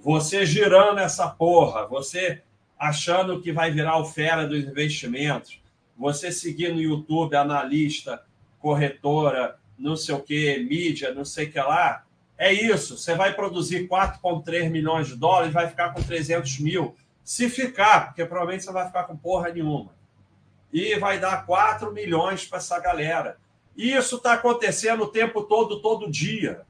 Speaker 1: Você girando essa porra, você achando que vai virar o fera dos investimentos, você seguir no YouTube analista, corretora, não sei o que, mídia, não sei o que lá, é isso. Você vai produzir 4,3 milhões de dólares vai ficar com 300 mil. Se ficar, porque provavelmente você vai ficar com porra nenhuma. E vai dar 4 milhões para essa galera. E isso está acontecendo o tempo todo, todo dia,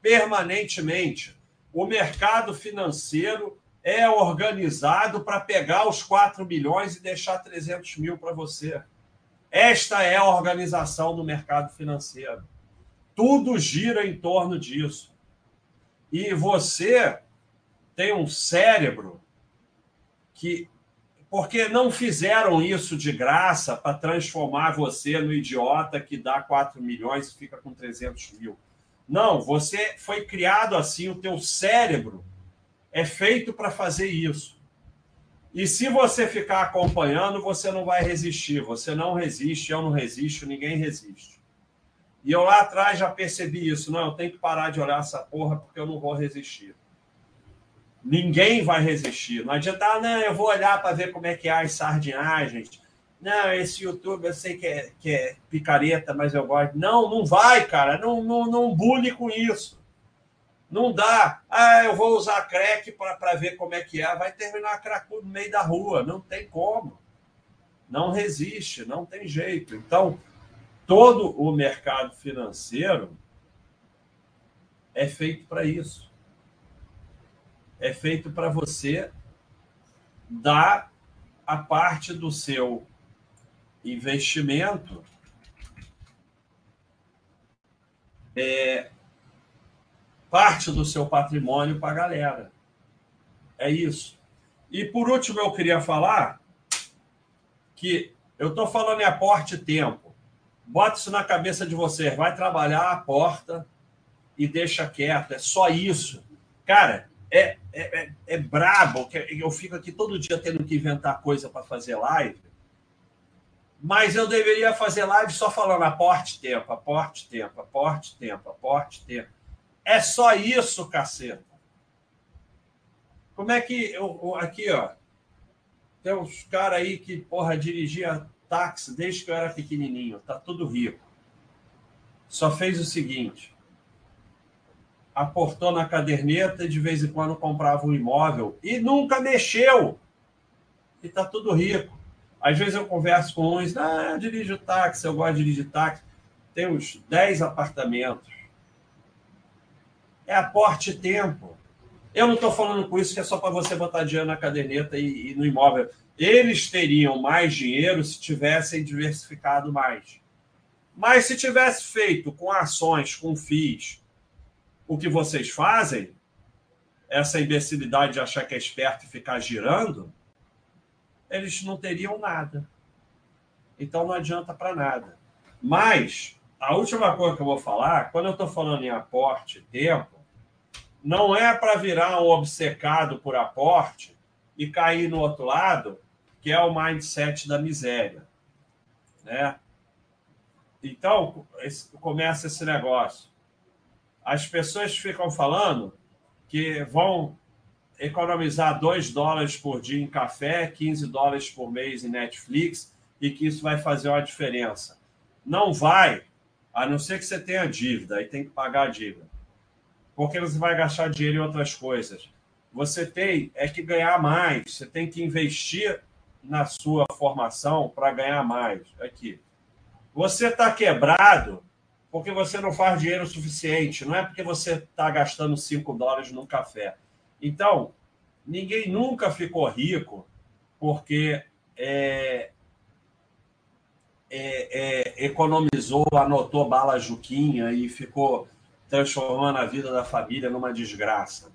Speaker 1: permanentemente. O mercado financeiro é organizado para pegar os 4 milhões e deixar 300 mil para você. Esta é a organização do mercado financeiro. Tudo gira em torno disso. E você tem um cérebro que. Porque não fizeram isso de graça para transformar você no idiota que dá 4 milhões e fica com 300 mil. Não, você foi criado assim, o teu cérebro é feito para fazer isso. E se você ficar acompanhando, você não vai resistir. Você não resiste, eu não resisto, ninguém resiste. E eu lá atrás já percebi isso. Não, eu tenho que parar de olhar essa porra porque eu não vou resistir. Ninguém vai resistir. Não adianta, ah, não, eu vou olhar para ver como é que é as sardinhagens. Não, esse YouTube eu sei que é, que é picareta, mas eu gosto. Não, não vai, cara. Não, não, não bule com isso. Não dá. Ah, eu vou usar crack para ver como é que é. Vai terminar cracudo no meio da rua. Não tem como. Não resiste, não tem jeito. Então, todo o mercado financeiro é feito para isso. É feito para você dar a parte do seu investimento é, parte do seu patrimônio para a galera. É isso. E por último, eu queria falar que eu estou falando em aporte tempo. Bota isso na cabeça de você. Vai trabalhar a porta e deixa quieto. É só isso. Cara, é, é, é, é brabo. Eu fico aqui todo dia tendo que inventar coisa para fazer live. Mas eu deveria fazer live só falando aporte tempo, aporte tempo, aporte tempo, aporte tempo. É só isso, caceta. Como é que. Eu, aqui, ó. Tem uns caras aí que, porra, dirigia táxi desde que eu era pequenininho. Tá tudo rico. Só fez o seguinte: aportou na caderneta e de vez em quando comprava um imóvel e nunca mexeu. E tá tudo rico. Às vezes eu converso com uns, ah, eu dirijo táxi, eu gosto de dirigir táxi. Tem uns 10 apartamentos é aporte tempo. Eu não estou falando com isso que é só para você botar dinheiro na caderneta e, e, no imóvel. Eles teriam mais dinheiro se tivessem diversificado mais. Mas se tivesse feito com ações, com FIIs, o que vocês fazem, essa imbecilidade de achar que é esperto e ficar girando, eles não teriam nada. Então não adianta para nada. Mas a última coisa que eu vou falar, quando eu estou falando em aporte tempo, não é para virar um obcecado por aporte e cair no outro lado, que é o mindset da miséria. Né? Então, começa esse negócio. As pessoas ficam falando que vão economizar 2 dólares por dia em café, 15 dólares por mês em Netflix e que isso vai fazer uma diferença. Não vai, a não ser que você tenha dívida, aí tem que pagar a dívida porque você vai gastar dinheiro em outras coisas. Você tem é que ganhar mais, você tem que investir na sua formação para ganhar mais. Aqui. Você está quebrado porque você não faz dinheiro suficiente, não é porque você está gastando 5 dólares num café. Então, ninguém nunca ficou rico porque é, é, é, economizou, anotou bala juquinha e ficou transformando a vida da família numa desgraça.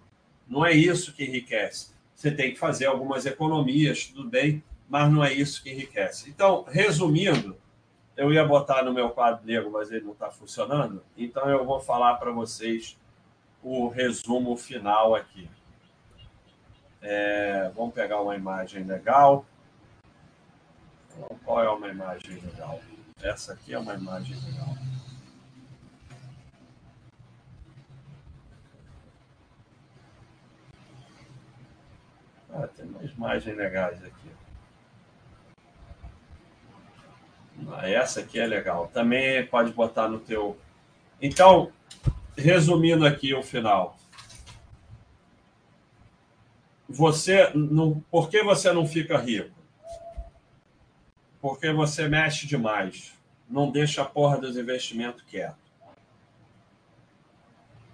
Speaker 1: Não é isso que enriquece. Você tem que fazer algumas economias, tudo bem, mas não é isso que enriquece. Então, resumindo, eu ia botar no meu quadro negro, mas ele não está funcionando, então eu vou falar para vocês o resumo final aqui. É, vamos pegar uma imagem legal. Qual é uma imagem legal? Essa aqui é uma imagem legal. Ah, tem umas imagens legais aqui. Ah, essa aqui é legal. Também pode botar no teu. Então, resumindo aqui o final. Você não, por que você não fica rico? Porque você mexe demais. Não deixa a porra dos investimentos quieto.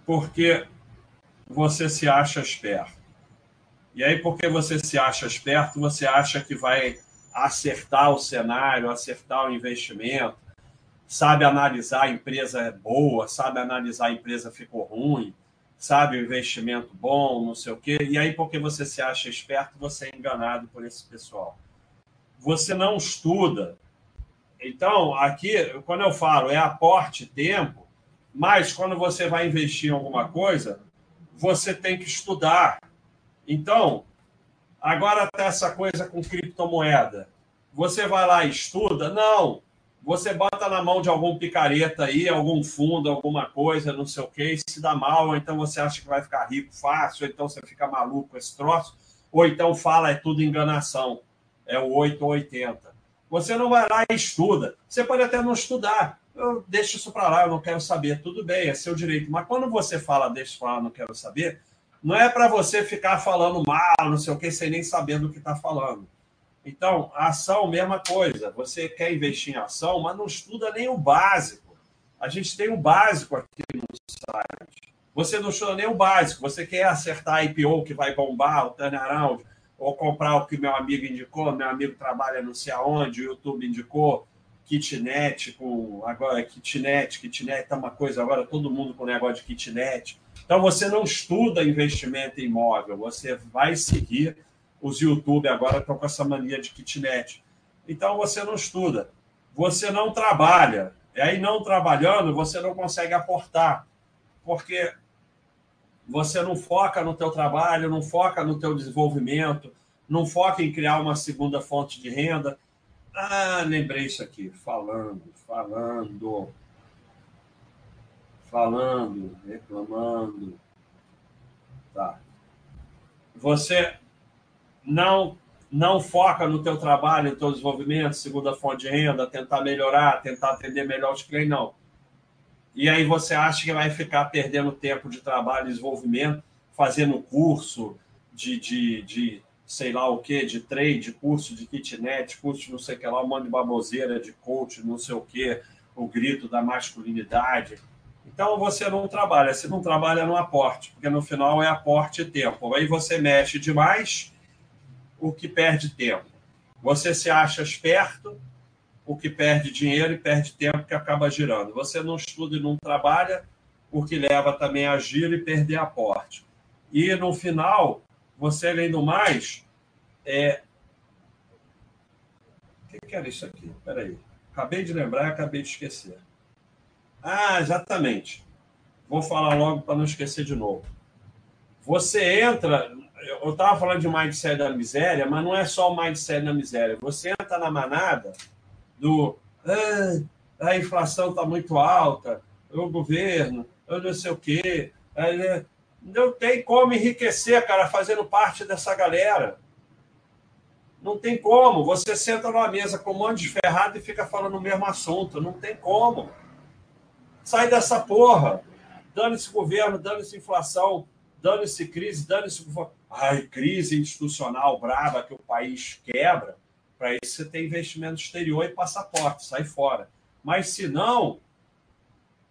Speaker 1: Porque você se acha esperto. E aí, porque você se acha esperto, você acha que vai acertar o cenário, acertar o investimento, sabe analisar a empresa é boa, sabe analisar a empresa ficou ruim, sabe investimento bom, não sei o quê. E aí, porque você se acha esperto, você é enganado por esse pessoal. Você não estuda. Então, aqui, quando eu falo é aporte tempo, mas quando você vai investir em alguma coisa, você tem que estudar então, agora está essa coisa com criptomoeda. Você vai lá e estuda? Não. Você bota na mão de algum picareta aí, algum fundo, alguma coisa, não sei o quê, e se dá mal, ou então você acha que vai ficar rico fácil, ou então você fica maluco com esse troço, ou então fala é tudo enganação, é o 8 ou 80. Você não vai lá e estuda. Você pode até não estudar. Eu deixo isso para lá, eu não quero saber. Tudo bem, é seu direito. Mas quando você fala, deixa para lá, não quero saber, não é para você ficar falando mal, não sei o que, sem nem saber do que está falando. Então, a ação, mesma coisa. Você quer investir em ação, mas não estuda nem o básico. A gente tem o básico aqui no site. Você não estuda nem o básico. Você quer acertar a IPO que vai bombar, o turnaround, ou comprar o que meu amigo indicou, meu amigo trabalha não sei aonde, o YouTube indicou, kitnet com agora kitnet, kitnet tá uma coisa agora todo mundo com negócio de kitnet. Então você não estuda investimento em imóvel, você vai seguir os YouTube agora estão com essa mania de kitnet. Então você não estuda, você não trabalha. E aí não trabalhando, você não consegue aportar, porque você não foca no teu trabalho, não foca no teu desenvolvimento, não foca em criar uma segunda fonte de renda. Ah, lembrei isso aqui, falando, falando, falando, reclamando. Tá. Você não não foca no teu trabalho, no teu desenvolvimento, segunda fonte de renda, tentar melhorar, tentar atender melhor os clientes, não. E aí você acha que vai ficar perdendo tempo de trabalho desenvolvimento, fazendo curso de, de, de sei lá o que, de trade, curso de kitnet, curso de não sei o que lá, um monte de baboseira, de coach, não sei o que, o grito da masculinidade. Então você não trabalha, você não trabalha no aporte, porque no final é aporte e tempo. Aí você mexe demais, o que perde tempo. Você se acha esperto, o que perde dinheiro e perde tempo que acaba girando. Você não estuda e não trabalha, o que leva também a giro e perder aporte. E no final, você, além do mais, é. O que, era isso aqui? Peraí. Acabei de lembrar acabei de esquecer. Ah, exatamente. Vou falar logo para não esquecer de novo. Você entra. Eu estava falando de mindset da miséria, mas não é só o mindset da miséria. Você entra na manada do. Ah, a inflação está muito alta, o governo, eu não sei o quê. Né, não tem como enriquecer, cara, fazendo parte dessa galera. Não tem como. Você senta numa mesa com um monte de ferrado e fica falando o mesmo assunto. Não tem como. Sai dessa porra. Dane-se governo, dane-se inflação, dane-se crise, dane-se. Ai, crise institucional braba que o país quebra. Para isso você tem investimento exterior e passaporte, sai fora. Mas se não,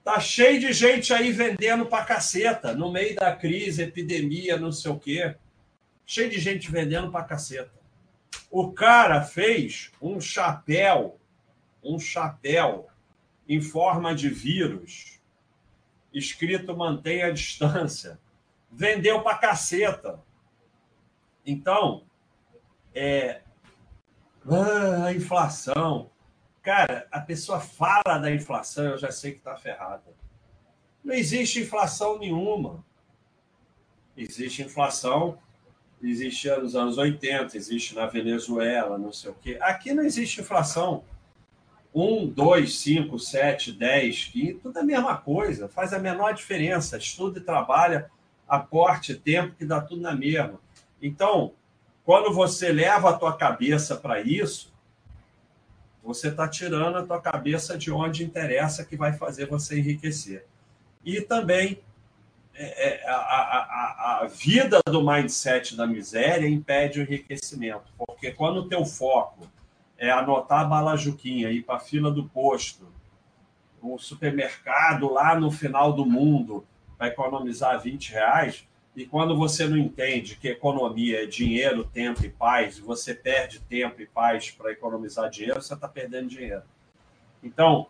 Speaker 1: Tá cheio de gente aí vendendo pra caceta, no meio da crise, epidemia, não sei o quê. Cheio de gente vendendo pra caceta. O cara fez um chapéu, um chapéu em forma de vírus, escrito mantenha a distância. Vendeu pra caceta. Então, é, ah, a inflação. Cara, a pessoa fala da inflação, eu já sei que está ferrada. Não existe inflação nenhuma. Existe inflação, existe nos anos 80, existe na Venezuela, não sei o quê. Aqui não existe inflação. 1, 2, 5, 7, 10, 15, tudo é a mesma coisa, faz a menor diferença. Estuda e trabalha, aporte, tempo, que dá tudo na mesma. Então, quando você leva a tua cabeça para isso, você está tirando a tua cabeça de onde interessa que vai fazer você enriquecer. E também é, é, a, a, a, vida do mindset da miséria impede o enriquecimento, porque quando o teu foco é anotar a balajuquinha, ir para a fila do posto, o supermercado lá no final do mundo, para economizar 20 reais, e quando você não entende que economia é dinheiro, tempo e paz, e você perde tempo e paz para economizar dinheiro, você está perdendo dinheiro. Então,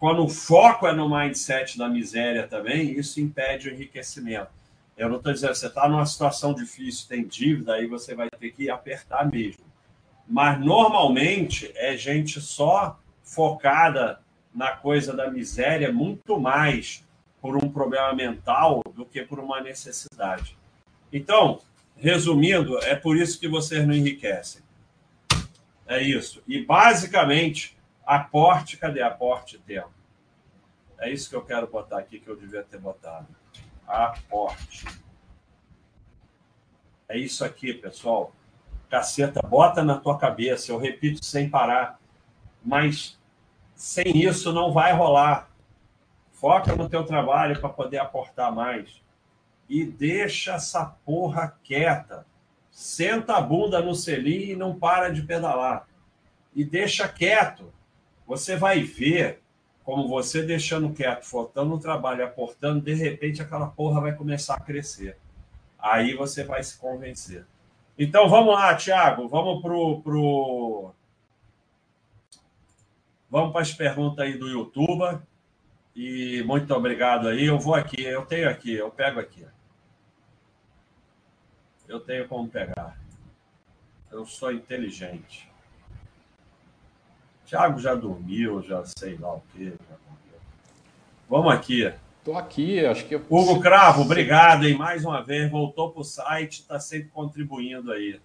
Speaker 1: quando o foco é no mindset da miséria também, isso impede o enriquecimento. Eu não estou dizendo, você está numa situação difícil, tem dívida, aí você vai ter que apertar mesmo. Mas normalmente é gente só focada na coisa da miséria muito mais por um problema mental do que por uma necessidade. Então, resumindo, é por isso que vocês não enriquecem. É isso. E basicamente Aporte, cadê aporte tempo? É isso que eu quero botar aqui que eu devia ter botado. Aporte. É isso aqui, pessoal. Caceta, bota na tua cabeça. Eu repito sem parar. Mas sem isso não vai rolar. Foca no teu trabalho para poder aportar mais. E deixa essa porra quieta. Senta a bunda no selim e não para de pedalar. E deixa quieto você vai ver como você deixando quieto, faltando no trabalho, aportando, de repente aquela porra vai começar a crescer. Aí você vai se convencer. Então vamos lá, Thiago, vamos pro, pro... vamos para as perguntas aí do YouTube. E muito obrigado aí. Eu vou aqui, eu tenho aqui, eu pego aqui. Eu tenho como pegar. Eu sou inteligente. Thiago já dormiu, já sei lá o quê. Vamos aqui.
Speaker 2: Estou aqui, acho que. Eu...
Speaker 1: Hugo Cravo, obrigado, hein? Mais uma vez, voltou para o site, está sempre contribuindo aí.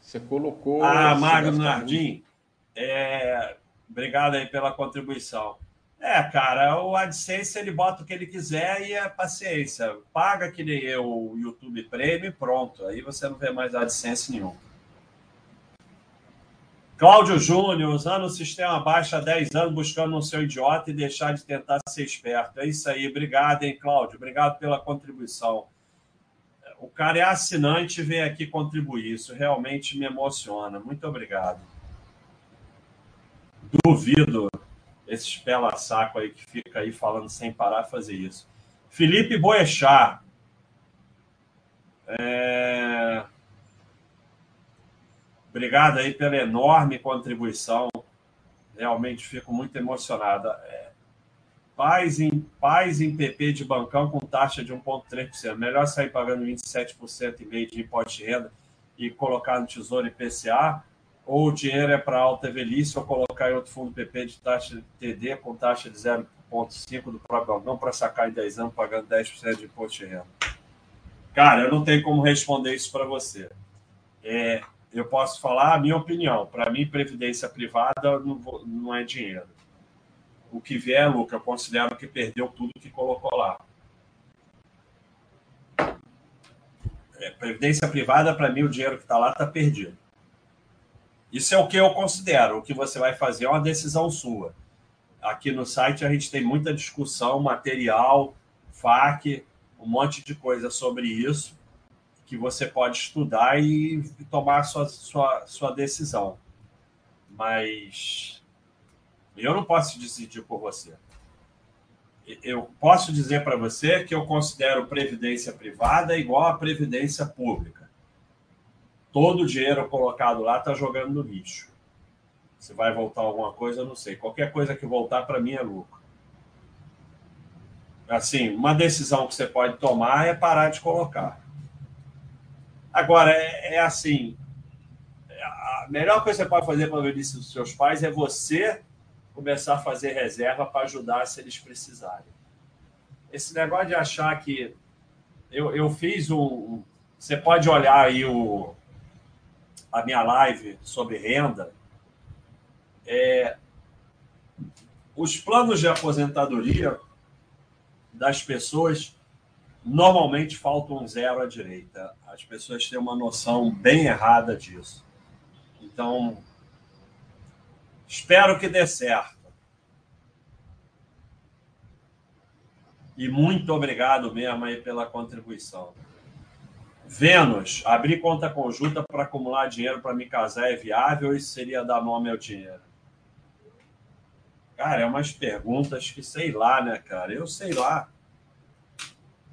Speaker 2: Você colocou.
Speaker 1: Ah, Magno Nardim, é... obrigado aí pela contribuição. É, cara, o AdSense ele bota o que ele quiser e é paciência. Paga que nem eu o YouTube Premium e pronto. Aí você não vê mais AdSense nenhum. Cláudio Júnior, usando o sistema baixo há 10 anos, buscando um seu idiota e deixar de tentar ser esperto. É isso aí. Obrigado, hein, Cláudio? Obrigado pela contribuição. O cara é assinante e vem aqui contribuir. Isso realmente me emociona. Muito obrigado. Duvido esses pela-saco aí que fica aí falando sem parar fazer isso. Felipe Boechat. É... Obrigado aí pela enorme contribuição. Realmente fico muito emocionada. É... Paz em, paz em PP de bancão com taxa de 1,3%. Melhor sair pagando 27% em meio de imposto de renda e colocar no Tesouro IPCA ou o dinheiro é para alta velhice, ou colocar em outro fundo PP de taxa de TD com taxa de 0,5 do próprio não para sacar em 10 anos pagando 10% de imposto de renda. Cara, eu não tenho como responder isso para você. É, eu posso falar a minha opinião. Para mim, previdência privada não, vou, não é dinheiro. O que vier, Luca, eu considero que perdeu tudo que colocou lá. É, previdência privada, para mim, o dinheiro que está lá está perdido. Isso é o que eu considero. O que você vai fazer é uma decisão sua. Aqui no site a gente tem muita discussão, material, FAQ, um monte de coisa sobre isso que você pode estudar e tomar sua, sua, sua decisão. Mas eu não posso decidir por você. Eu posso dizer para você que eu considero previdência privada igual a previdência pública todo o dinheiro colocado lá está jogando no lixo. Se vai voltar alguma coisa, não sei. Qualquer coisa que voltar, para mim, é lucro. Assim, uma decisão que você pode tomar é parar de colocar. Agora, é, é assim: a melhor coisa que você pode fazer para a velhice dos seus pais é você começar a fazer reserva para ajudar se eles precisarem. Esse negócio de achar que. Eu, eu fiz um. Você pode olhar aí o, a minha live sobre renda, é, os planos de aposentadoria das pessoas normalmente falta um zero à direita. As pessoas têm uma noção bem errada disso. Então, espero que dê certo. E muito obrigado mesmo aí pela contribuição. Vênus, abrir conta conjunta para acumular dinheiro para me casar é viável isso seria dar nome ao dinheiro? Cara, é umas perguntas que sei lá, né, cara? Eu sei lá.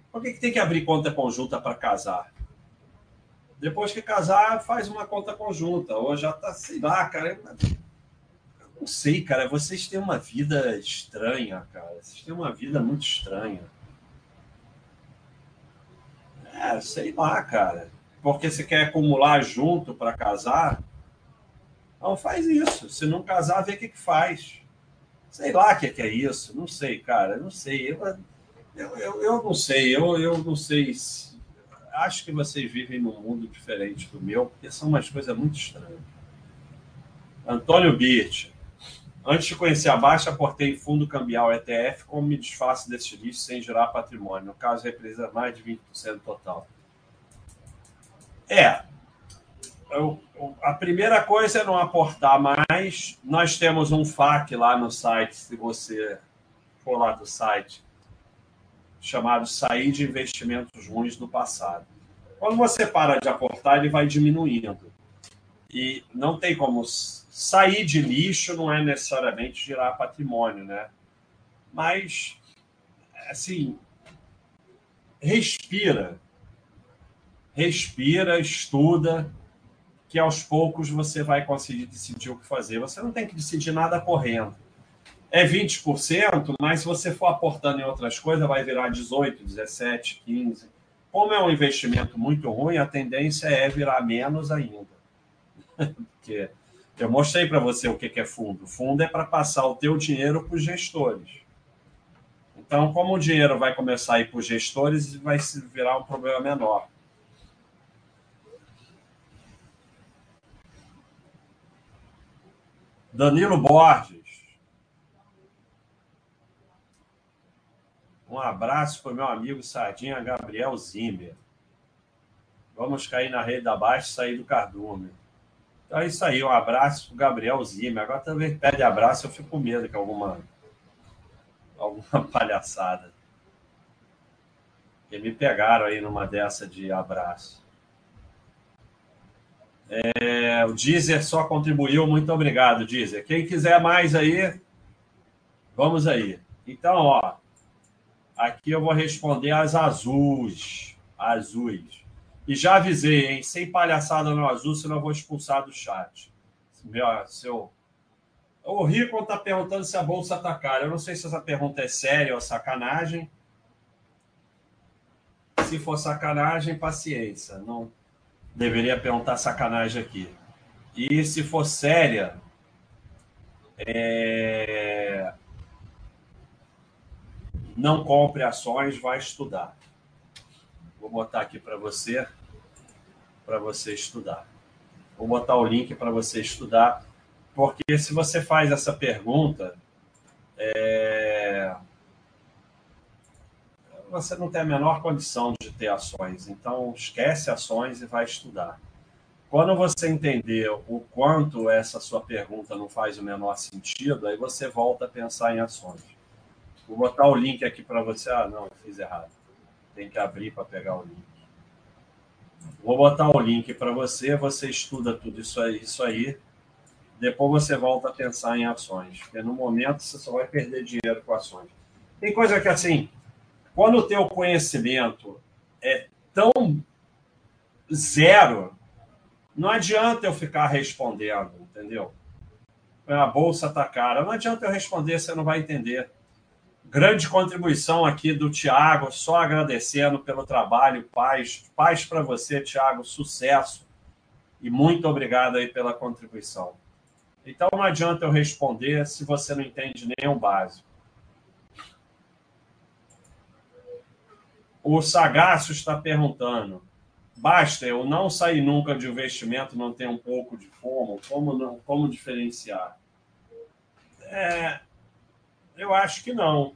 Speaker 1: Por que, que tem que abrir conta conjunta para casar? Depois que casar, faz uma conta conjunta. Ou já tá, sei lá, cara. Eu não sei, cara. Vocês têm uma vida estranha, cara. Vocês têm uma vida muito estranha. É, sei lá, cara. Porque você quer acumular junto para casar? Não faz isso. Se não casar, vê o que, que faz. Sei lá o que, que é isso. Não sei, cara. Não sei. Eu, eu, eu, eu não sei. Eu, eu não sei. Se... Acho que vocês vivem num mundo diferente do meu, porque são umas coisas muito estranhas. Antônio Birch. Antes de conhecer a Baixa, aportei fundo cambial ETF, como me desfaço desse lixo sem gerar patrimônio. No caso, representa mais de 20% total. É. Eu, a primeira coisa é não aportar mais. Nós temos um FAQ lá no site, se você for lá do site, chamado Sair de Investimentos Ruins do Passado. Quando você para de aportar, ele vai diminuindo. E não tem como sair de lixo, não é necessariamente gerar patrimônio, né? Mas, assim, respira. Respira, estuda, que aos poucos você vai conseguir decidir o que fazer. Você não tem que decidir nada correndo. É 20%, mas se você for aportando em outras coisas, vai virar 18, 17, 15. Como é um investimento muito ruim, a tendência é virar menos ainda. Porque eu mostrei para você o que é fundo. Fundo é para passar o teu dinheiro para os gestores. Então, como o dinheiro vai começar a ir para os gestores, vai se virar um problema menor. Danilo Borges. Um abraço para o meu amigo Sardinha Gabriel Zimmer. Vamos cair na rede da baixa e sair do cardume. Então é isso aí, um abraço pro Gabriel Zima. Agora também pede abraço, eu fico com medo que alguma alguma palhaçada. Que me pegaram aí numa dessa de abraço. É, o Deezer só contribuiu, muito obrigado, Deezer. Quem quiser mais aí, vamos aí. Então, ó, aqui eu vou responder as azuis. Azuis. E já avisei, hein? Sem palhaçada no azul, senão eu vou expulsar do chat. Meu, seu... O Rico está perguntando se a bolsa está cara. Eu não sei se essa pergunta é séria ou sacanagem. Se for sacanagem, paciência. Não deveria perguntar sacanagem aqui. E se for séria, é... não compre ações, vai estudar. Vou botar aqui para você para você estudar. Vou botar o link para você estudar, porque se você faz essa pergunta, é... você não tem a menor condição de ter ações. Então, esquece ações e vai estudar. Quando você entender o quanto essa sua pergunta não faz o menor sentido, aí você volta a pensar em ações. Vou botar o link aqui para você. Ah, não, fiz errado. Tem que abrir para pegar o link. Vou botar o link para você, você estuda tudo isso aí, isso aí. Depois você volta a pensar em ações, porque no momento você só vai perder dinheiro com ações. Tem coisa que assim, quando o teu conhecimento é tão zero, não adianta eu ficar respondendo, entendeu? A bolsa está cara. Não adianta eu responder, você não vai entender. Grande contribuição aqui do Tiago, só agradecendo pelo trabalho, paz. Paz para você, Tiago, sucesso. E muito obrigado aí pela contribuição. Então não adianta eu responder se você não entende nenhum básico. O Sagaço está perguntando: basta eu não sair nunca de investimento, não ter um pouco de fomo? Como, não, como diferenciar? É, eu acho que não.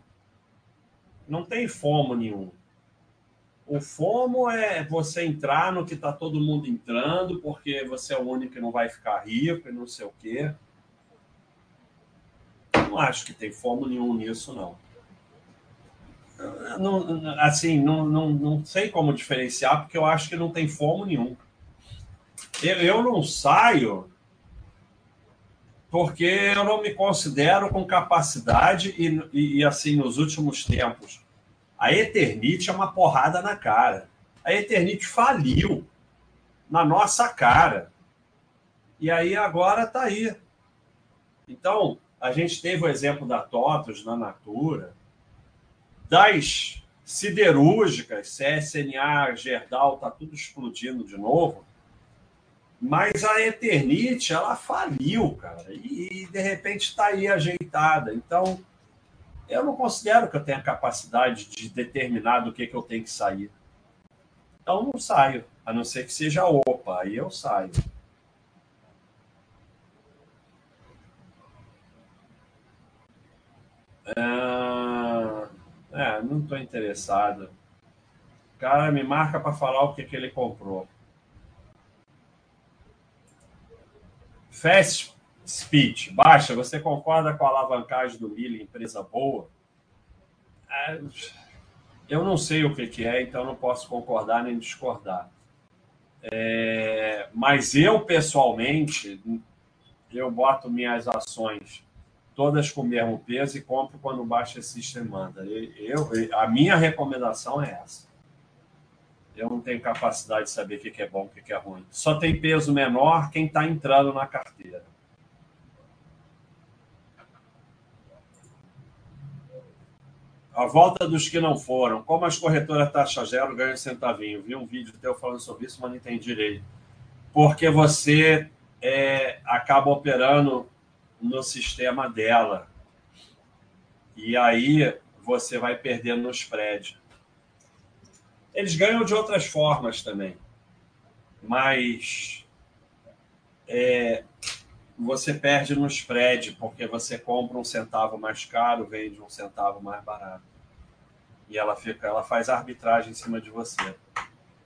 Speaker 1: Não tem fomo nenhum. O FOMO é você entrar no que está todo mundo entrando, porque você é o único que não vai ficar rico e não sei o quê. Não acho que tem FOMO nenhum nisso, não. não assim, não, não, não sei como diferenciar, porque eu acho que não tem FOMO nenhum. Eu, eu não saio porque eu não me considero com capacidade e, e, e, assim, nos últimos tempos, a Eternite é uma porrada na cara. A Eternite faliu na nossa cara. E aí agora está aí. Então, a gente teve o exemplo da TOTOS na Natura, das siderúrgicas, CSNA, Gerdau, está tudo explodindo de novo. Mas a Eternite, ela faliu, cara, e, e de repente está aí ajeitada. Então, eu não considero que eu tenha capacidade de determinar do que, que eu tenho que sair. Então, não saio, a não ser que seja opa, aí eu saio. Ah, é, não estou interessado. O cara me marca para falar o que, que ele comprou. Fast Speech, baixa. Você concorda com a alavancagem do milho, empresa boa? É, eu não sei o que, é, então não posso concordar nem discordar. É, mas eu, pessoalmente, eu boto minhas ações todas com o mesmo peso e compro quando Baixa System manda. Eu, a minha recomendação é essa. Eu não tenho capacidade de saber o que é bom, o que é ruim. Só tem peso menor quem está entrando na carteira. A volta dos que não foram. Como as corretoras taxa zero ganham centavinho? Vi um vídeo teu falando sobre isso, mas não entendi direito. Porque você é, acaba operando no sistema dela. E aí você vai perdendo no spread. Eles ganham de outras formas também. Mas é, você perde no spread, porque você compra um centavo mais caro, vende um centavo mais barato. E ela fica, ela faz arbitragem em cima de você.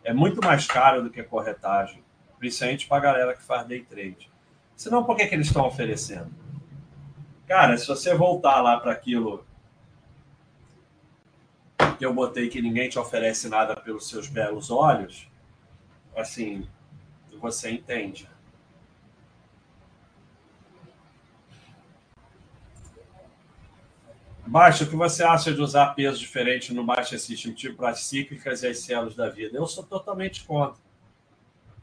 Speaker 1: É muito mais caro do que corretagem, principalmente para a galera que faz day trade. Senão, por que, que eles estão oferecendo? Cara, se você voltar lá para aquilo que eu botei que ninguém te oferece nada pelos seus belos olhos, assim, você entende. Baixa, o que você acha de usar peso diferente no Baixa System, tipo para as cíclicas e as células da vida? Eu sou totalmente contra.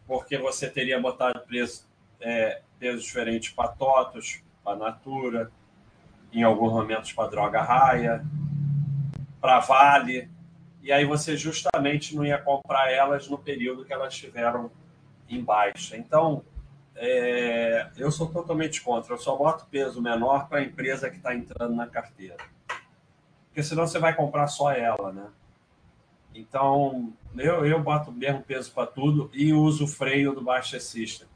Speaker 1: Porque você teria botado peso, é, peso diferente para TOTOS, para Natura, em alguns momentos para Droga Raia, para Vale, e aí você justamente não ia comprar elas no período que elas estiveram em baixa. Então, é, eu sou totalmente contra. Eu só boto peso menor para a empresa que está entrando na carteira. Porque senão você vai comprar só ela, né? Então, eu, eu boto mesmo peso para tudo e uso o freio do Baixa System.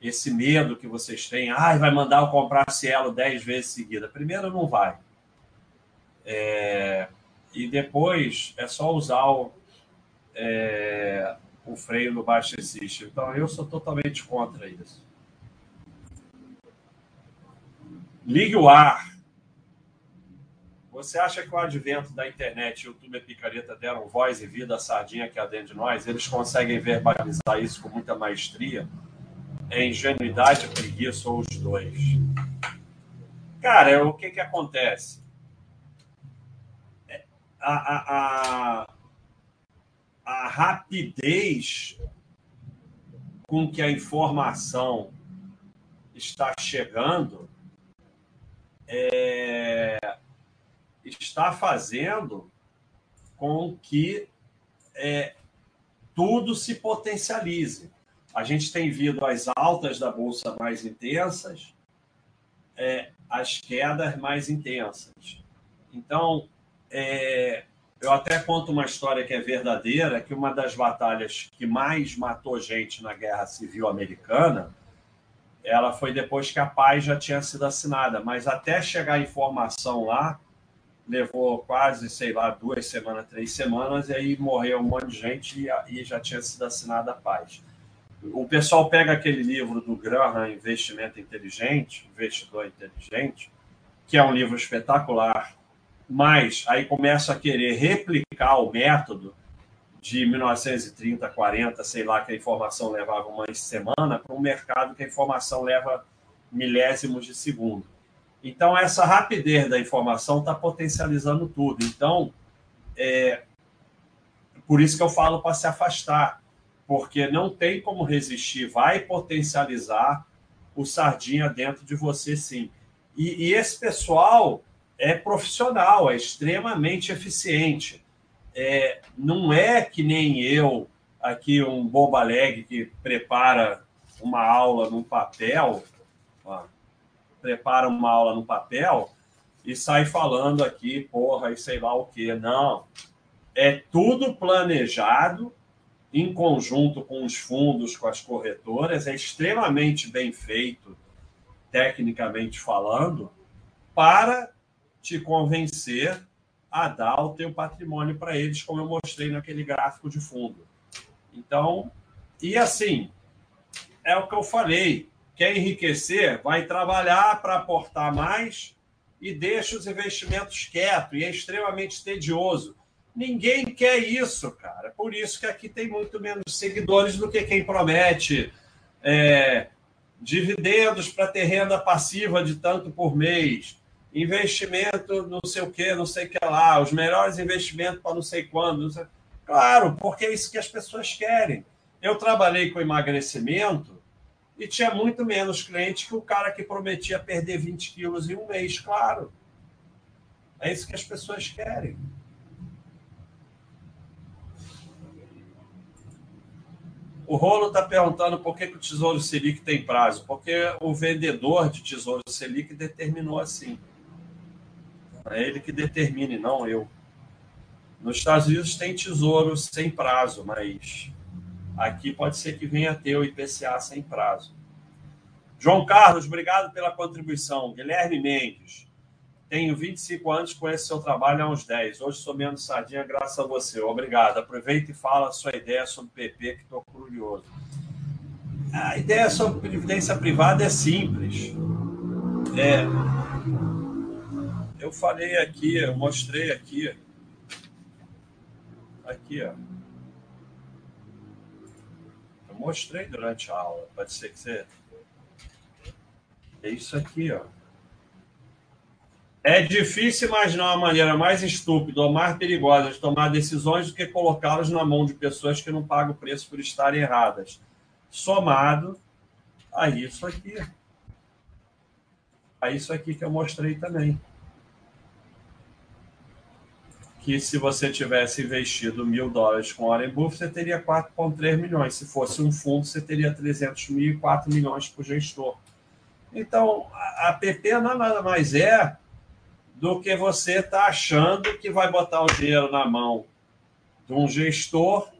Speaker 1: Esse medo que vocês têm, ah, vai mandar eu comprar Cielo 10 vezes seguida. Primeiro, não vai. É, e depois é só usar o, é, o freio do baixo system. Então eu sou totalmente contra isso. Ligue o ar. Você acha que o advento da internet YouTube e picareta deram voz e vida à sardinha que há dentro de nós? Eles conseguem verbalizar isso com muita maestria? É ingenuidade, preguiça ou os dois? Cara, o que, que acontece? A, a, a, rapidez com que a informação está chegando é, está fazendo com que é, tudo se potencialize. A gente tem visto as altas da bolsa mais intensas, é, as quedas mais intensas. Então, é, eu até conto uma história que é verdadeira, que uma das batalhas que mais matou gente na Guerra Civil Americana, ela foi depois que a paz já tinha sido assinada. Mas até chegar a informação lá, levou quase, sei lá, duas semanas, três semanas, e aí morreu um monte de gente e, já tinha sido assinada a paz. O pessoal pega aquele livro do Graham, Investimento Inteligente, Investidor Inteligente, que é um livro espetacular, mas aí começa a querer replicar o método de 1930, 40, sei lá, que a informação levava uma semana, para um mercado que a informação leva milésimos de segundo. Então, essa rapidez da informação está potencializando tudo. Então, é por isso que eu falo para se afastar, porque não tem como resistir, vai potencializar o sardinha dentro de você, sim. E, e esse pessoal é profissional, é extremamente eficiente. É, não é que nem eu, aqui, um bobaleg que prepara uma aula num papel, ó, prepara uma aula no papel e sai falando aqui, porra, e sei lá o quê. Não. É tudo planejado em conjunto com os fundos, com as corretoras, é extremamente bem feito, tecnicamente falando, para te convencer a dar o teu patrimônio para eles, como eu mostrei naquele gráfico de fundo. Então, e assim, é o que eu falei, quer enriquecer, vai trabalhar para aportar mais e deixa os investimentos quietos, e é extremamente tedioso. Ninguém quer isso, cara. Por isso que aqui tem muito menos seguidores do que quem promete é, dividendos para ter renda passiva de tanto por mês, investimento não sei o que, não sei o que lá, os melhores investimentos para não sei quando. Não. Claro, porque é isso que as pessoas querem. Eu trabalhei com emagrecimento e tinha muito menos cliente que o cara que prometia perder 20 quilos em um mês, claro. É isso que as pessoas querem. O Rolo está perguntando por que, que, o Tesouro Selic tem prazo. Porque o vendedor de Tesouro Selic determinou assim. É ele que determina, e não eu. Nos Estados Unidos tem tesouro sem prazo, mas Aqui pode ser que venha ter o IPCA sem prazo. João Carlos, obrigado pela contribuição. Guilherme Mendes, tenho 25 anos, conheço seu trabalho há uns 10. Hoje sou menos sardinha, graças a você. Obrigado. Aproveita e fala a sua ideia sobre PP, que estou curioso. A ideia sobre previdência privada é simples. É, eu falei aqui, eu mostrei aqui. Aqui, ó mostrei durante a aula. Pode ser que você. É isso aqui, ó. É difícil imaginar uma maneira mais estúpida ou mais perigosa de tomar decisões do que colocá-las na mão de pessoas que não pagam o preço por estarem erradas. Somado a isso aqui. A isso aqui que eu mostrei também que se você tivesse investido mil dólares com Warren Buffett, você teria 4,3 milhões. Se fosse um fundo, você teria 300 mil e 4 milhões por gestor. Então, a PP nada mais é do que você está achando que vai botar o dinheiro na mão de um gestor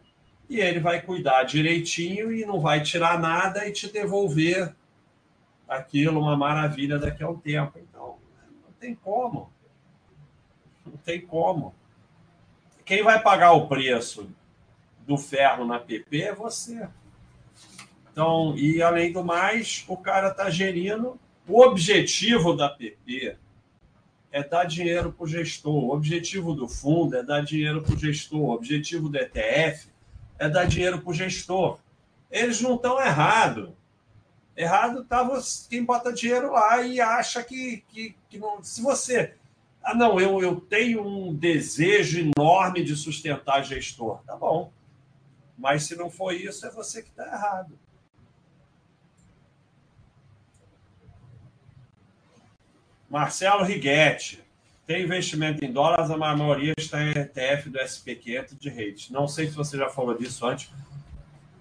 Speaker 1: e ele vai cuidar direitinho e não vai tirar nada e te devolver aquilo, uma maravilha daqui a um tempo. Então, não tem como. Não tem como quem vai pagar o preço do ferro na PP é você. Então, e além do mais, o cara está gerindo. O objetivo da PP é dar dinheiro para o gestor. O objetivo do fundo é dar dinheiro para o gestor. O objetivo do ETF é dar dinheiro para o gestor. Eles não estão errados. Errado está quem bota dinheiro lá e acha que, que, que não. Se você ah, não, eu, eu tenho um desejo enorme de sustentar gestor. Tá bom. Mas se não for isso, é você que está errado. Marcelo Righetti. Tem investimento em dólares, a maioria está em ETF do SP500 de redes. Não sei se você já falou disso antes.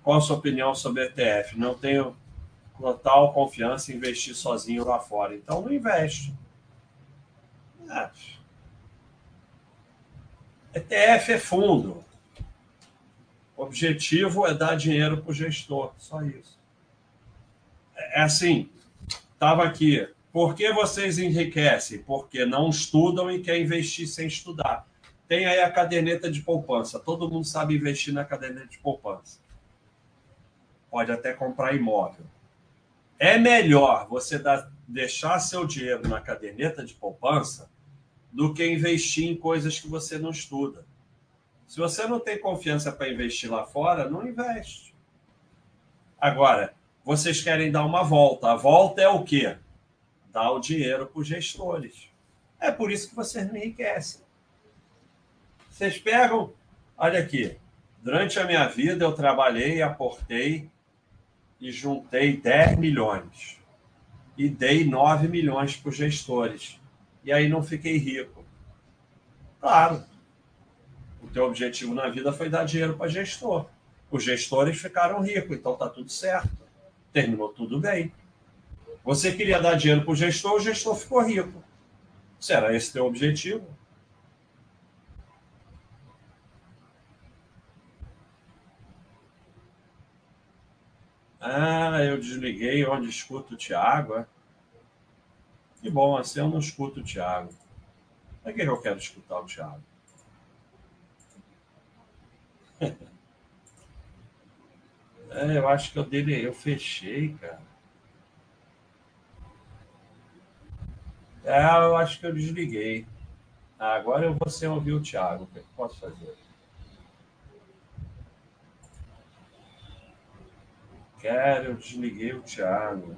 Speaker 1: Qual a sua opinião sobre ETF? Não tenho total confiança em investir sozinho lá fora. Então, não investe. ETF é fundo. O objetivo é dar dinheiro para o gestor, só isso. É assim, estava aqui, Por que vocês enriquecem? Porque não estudam e quer investir sem estudar. Tem aí a caderneta de poupança. Todo mundo sabe investir na caderneta de poupança. Pode até comprar imóvel. É melhor você dar, deixar seu dinheiro na caderneta de poupança do que investir em coisas que você não estuda. Se você não tem confiança para investir lá fora, não investe. Agora, vocês querem dar uma volta. A volta é o quê? Dar o dinheiro para os gestores. É por isso que vocês não enriquecem. Vocês pegam, olha aqui, durante a minha vida eu trabalhei, aportei e juntei 10 milhões. E dei 9 milhões para os gestores. E aí não fiquei rico. Claro. O teu objetivo na vida foi dar dinheiro para gestor. Os gestores ficaram ricos, então tá tudo certo. Terminou tudo bem. Você queria dar dinheiro para o gestor, o gestor ficou rico. Será esse teu objetivo? Ah, eu desliguei onde escuto o Tiago. É? Que bom, assim eu não escuto o Tiago. Para que eu quero escutar o Tiago? É, eu acho que eu dele, eu fechei, cara. É, eu acho que eu desliguei. Ah, agora eu vou sem ouvir o Thiago. O que eu posso fazer? Quero, eu desliguei o Thiago.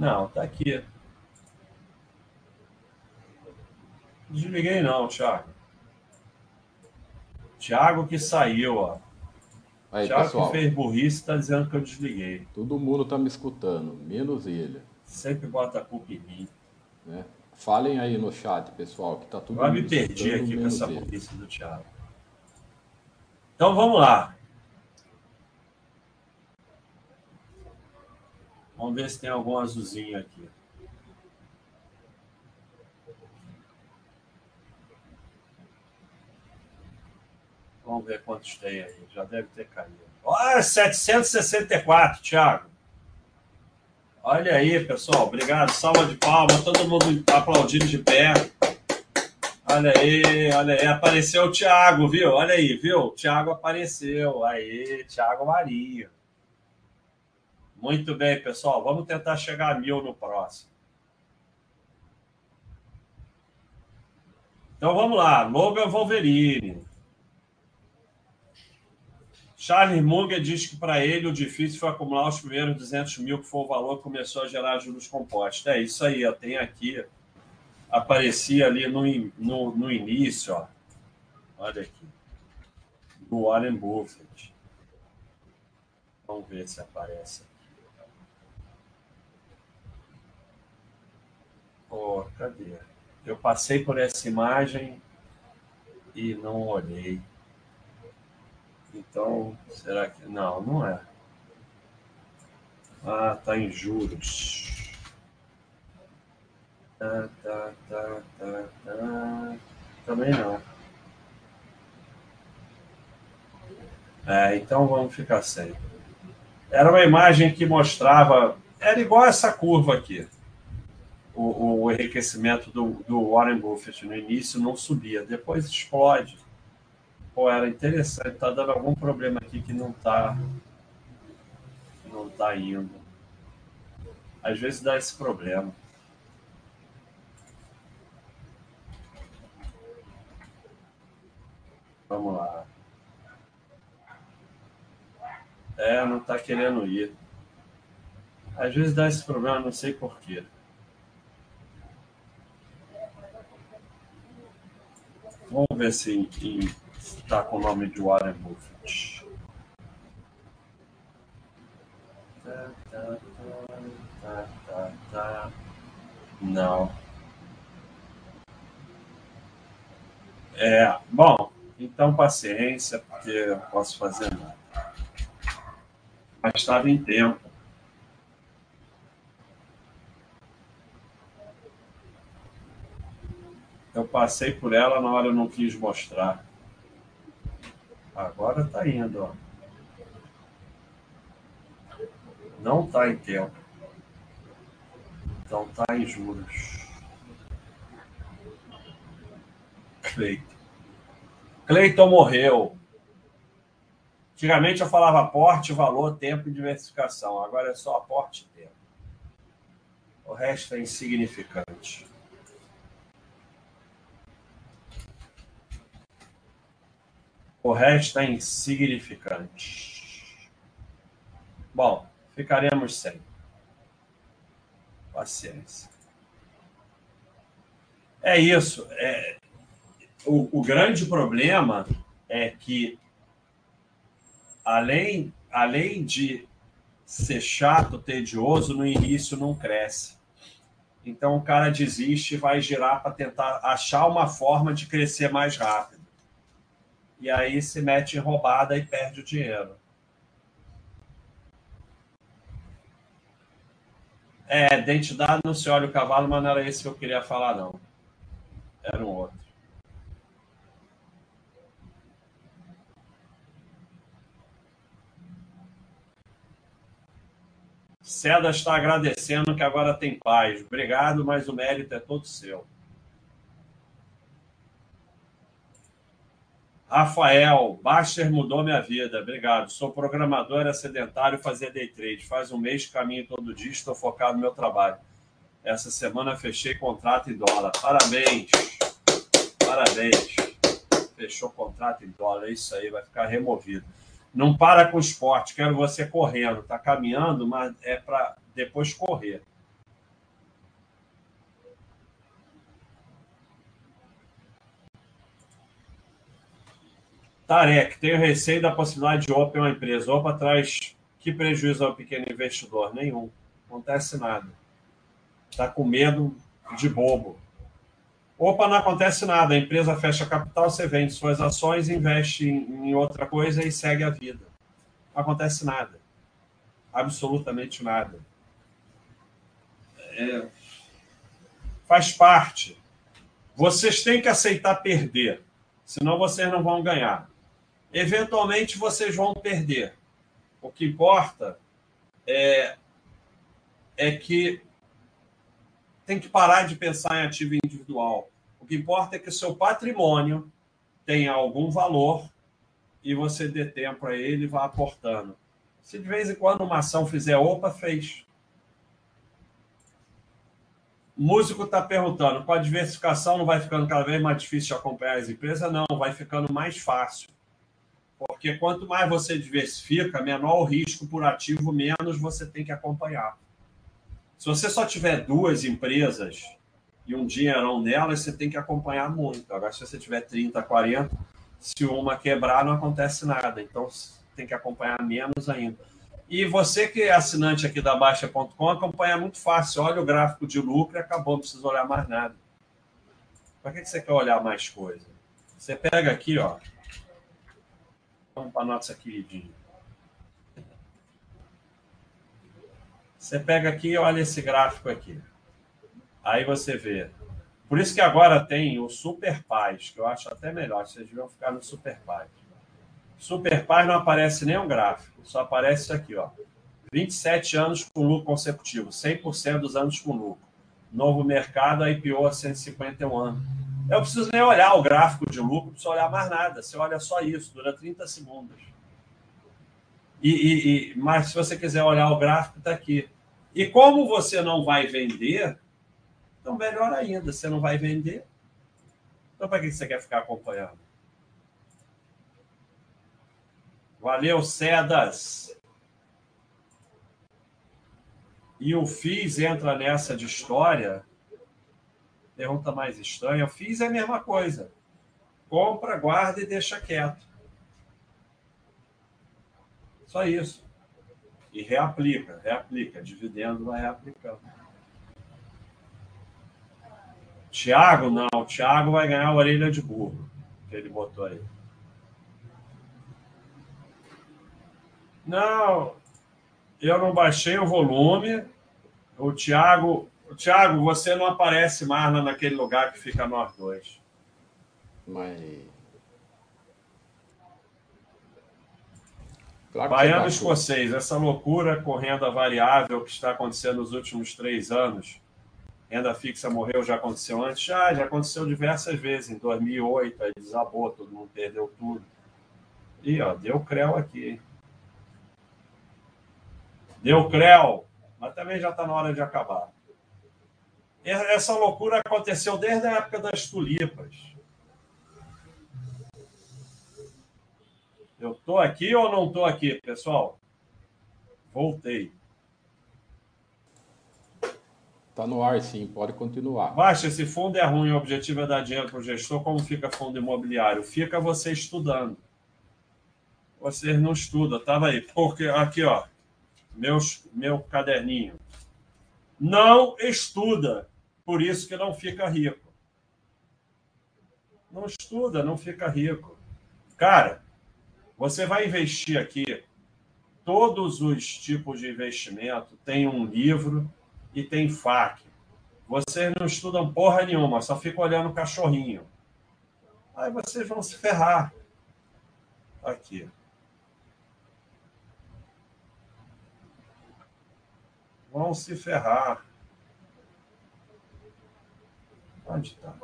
Speaker 1: Não, tá aqui. Desliguei não, Thiago. Thiago que saiu, ó.
Speaker 2: Aí,
Speaker 1: Thiago
Speaker 2: pessoal,
Speaker 1: que fez burrice tá dizendo que eu desliguei.
Speaker 2: todo mundo tá me escutando, menos ele.
Speaker 1: Sempre bota a culpa em mim.
Speaker 2: Né? Falem aí no chat, pessoal, que tá
Speaker 1: Agora
Speaker 2: mundo
Speaker 1: me perdi
Speaker 2: escutando,
Speaker 1: aqui com essa
Speaker 2: ele.
Speaker 1: burrice do Thiago. Então vamos lá. Vamos ver se tem algum azulzinho aqui. Vamos ver quantos tem aí. Já deve ter caído. Olha, 764, Thiago. Olha aí, pessoal. Obrigado. Salva de palmas. Todo mundo aplaudindo de pé. Olha aí, olha aí. Apareceu o Thiago, viu? Olha aí, viu? O Thiago apareceu. Aí, Thiago Maria. Muito bem, pessoal. Vamos tentar chegar a mil no próximo. Então vamos lá. Logan Wolverine. Charles Munger diz que para ele o difícil foi acumular os primeiros 200 mil, que foi o valor que começou a gerar juros compostos. É isso aí, eu tenho aqui. Aparecia ali no, no, no início, ó. Olha aqui. Do Warren Buffett. Vamos ver se aparece Pô, cadê? Eu passei por essa imagem e não olhei. Então, será que. Não, não é. Ah, tá em juros. Tá, tá, tá, tá, tá. Também não. É, então vamos ficar sem. Era uma imagem que mostrava. Era igual essa curva aqui. O, o enriquecimento do, do Warren Buffett no início não subia, depois explode. Pô, era interessante. Tá dando algum problema aqui que não tá. Não tá indo. Às vezes dá esse problema. Vamos lá. É, não tá querendo ir. Às vezes dá esse problema, não sei porquê. Vamos ver se está com o nome de Warren Buffett. Não. É, bom, então paciência, porque eu não posso fazer nada. Mas estava em tempo. Passei por ela na hora eu não quis mostrar. Agora tá indo, ó. Não está em tempo. Então está em juros. Cleiton. Cleiton morreu. Antigamente eu falava aporte, valor, tempo e diversificação. Agora é só aporte e tempo. O resto é insignificante. O resto é insignificante. Bom, ficaremos sem. Paciência. É isso. É, o, o grande problema é que, além, além de ser chato, tedioso, no início não cresce. Então o cara desiste e vai girar para tentar achar uma forma de crescer mais rápido. E aí se mete em roubada e perde o dinheiro. É, dentidade não se olha o cavalo, mas não era esse que eu queria falar, não. Era um outro. Seda está agradecendo que agora tem paz. Obrigado, mas o mérito é todo seu. Rafael, Baster mudou minha vida. Obrigado. Sou programador, era sedentário, fazia day trade. Faz um mês caminho todo dia, estou focado no meu trabalho. Essa semana fechei contrato em dólar. Parabéns. Parabéns. Fechou contrato em dólar. É isso aí, vai ficar removido. Não para com o esporte, quero você correndo. Está caminhando, mas é para depois correr. Tarek, tenho receio da possibilidade de OPA em uma empresa. OPA traz que prejuízo ao pequeno investidor? Nenhum. Não acontece nada. Está com medo de bobo. Opa, não acontece nada. A empresa fecha capital, você vende suas ações, investe em, outra coisa e segue a vida. Não acontece nada. Absolutamente nada. É... Faz parte. Vocês têm que aceitar perder, senão vocês não vão ganhar. Eventualmente vocês vão perder. O que importa é, é que tem que parar de pensar em ativo individual. O que importa é que o seu patrimônio tenha algum valor e você dê tempo a ele e vá aportando. Se de vez em quando uma ação fizer opa, fez. O músico está perguntando: com a diversificação não vai ficando cada vez mais difícil acompanhar as empresas? Não, vai ficando mais fácil. Porque quanto mais você diversifica, menor o risco por ativo, menos você tem que acompanhar. Se você só tiver duas empresas e um dinheirão nelas, você tem que acompanhar muito. Agora, se você tiver 30, 40, se uma quebrar, não acontece nada. Então, tem que acompanhar menos ainda. E você que é assinante aqui da Baixa.com, acompanha muito fácil. Olha o gráfico de lucro e acabou, não precisa olhar mais nada. Para que você quer olhar mais coisa? Você pega aqui, ó. Vamos para a nossa queridinha. Você pega aqui e olha esse gráfico aqui. Aí você vê. Por isso que agora tem o Super Paz, que eu acho até melhor. Vocês deviam ficar no Super Paz. Super Paz não aparece nem um gráfico, só aparece isso aqui, ó. 27 anos com lucro consecutivo, 100% dos anos com lucro. Novo mercado, IPO a 151 anos. Eu preciso nem olhar o gráfico de lucro, não preciso olhar mais nada. Você olha só isso, dura 30 segundos. E, e, e, mas se você quiser olhar o gráfico, está aqui. E como você não vai vender, então melhor ainda, você não vai vender. Então para que você quer ficar acompanhando? Valeu, Cedas. E o FIS entra nessa de história. Pergunta mais estranha. O FIS é a mesma coisa. Compra, guarda e deixa quieto. Só isso. E reaplica, reaplica. Dividendo vai reaplicando. Tiago, não. Tiago vai ganhar a orelha de burro. Que ele botou aí. Não, eu não baixei o volume. O Tiago, Tiago, você não aparece mais naquele lugar que fica nós dois.
Speaker 2: Mas
Speaker 1: Claro Baiano escocês, essa loucura com renda variável que está acontecendo nos últimos três anos, renda fixa morreu, já aconteceu antes? Já, já aconteceu diversas vezes. Em 2008, aí desabou, todo mundo perdeu tudo. E, ó, deu creu aqui. Deu creu, mas também já está na hora de acabar. Essa loucura aconteceu desde a época das tulipas. Eu estou aqui ou não estou aqui, pessoal? Voltei.
Speaker 2: Está no ar, sim, pode continuar.
Speaker 1: Baixa, esse fundo é ruim, o objetivo é dar dinheiro para o gestor, como fica fundo imobiliário? Fica você estudando. Vocês não estudam, estava aí. Porque aqui, ó, meus, meu caderninho. Não estuda, por isso que não fica rico. Não estuda, não fica rico. Cara, você vai investir aqui todos os tipos de investimento, tem um livro e tem FAQ. Vocês não estudam porra nenhuma, só ficam olhando o cachorrinho. Aí vocês vão se ferrar. Aqui. Vão se ferrar. Onde está?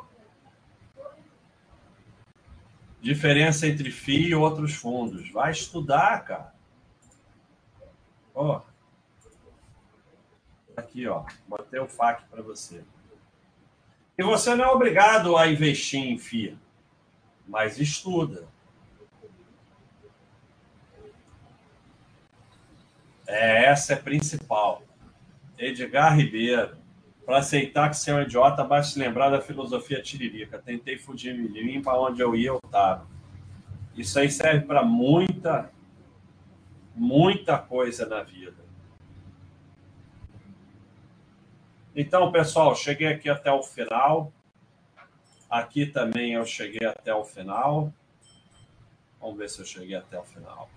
Speaker 1: Diferença entre FII e outros fundos. Vai estudar, cara. Ó. Aqui, ó. Botei o FAQ para você. E você não é obrigado a investir em FII, mas estuda. É, essa é principal. Edgar Ribeiro. Para aceitar que você é um idiota, basta se lembrar da filosofia tiririca. Tentei fugir mim para onde eu ia, eu estava. Isso aí serve para muita, muita coisa na vida. Então, pessoal, cheguei aqui até o final. Aqui também eu cheguei até o final. Vamos ver se eu cheguei até o final.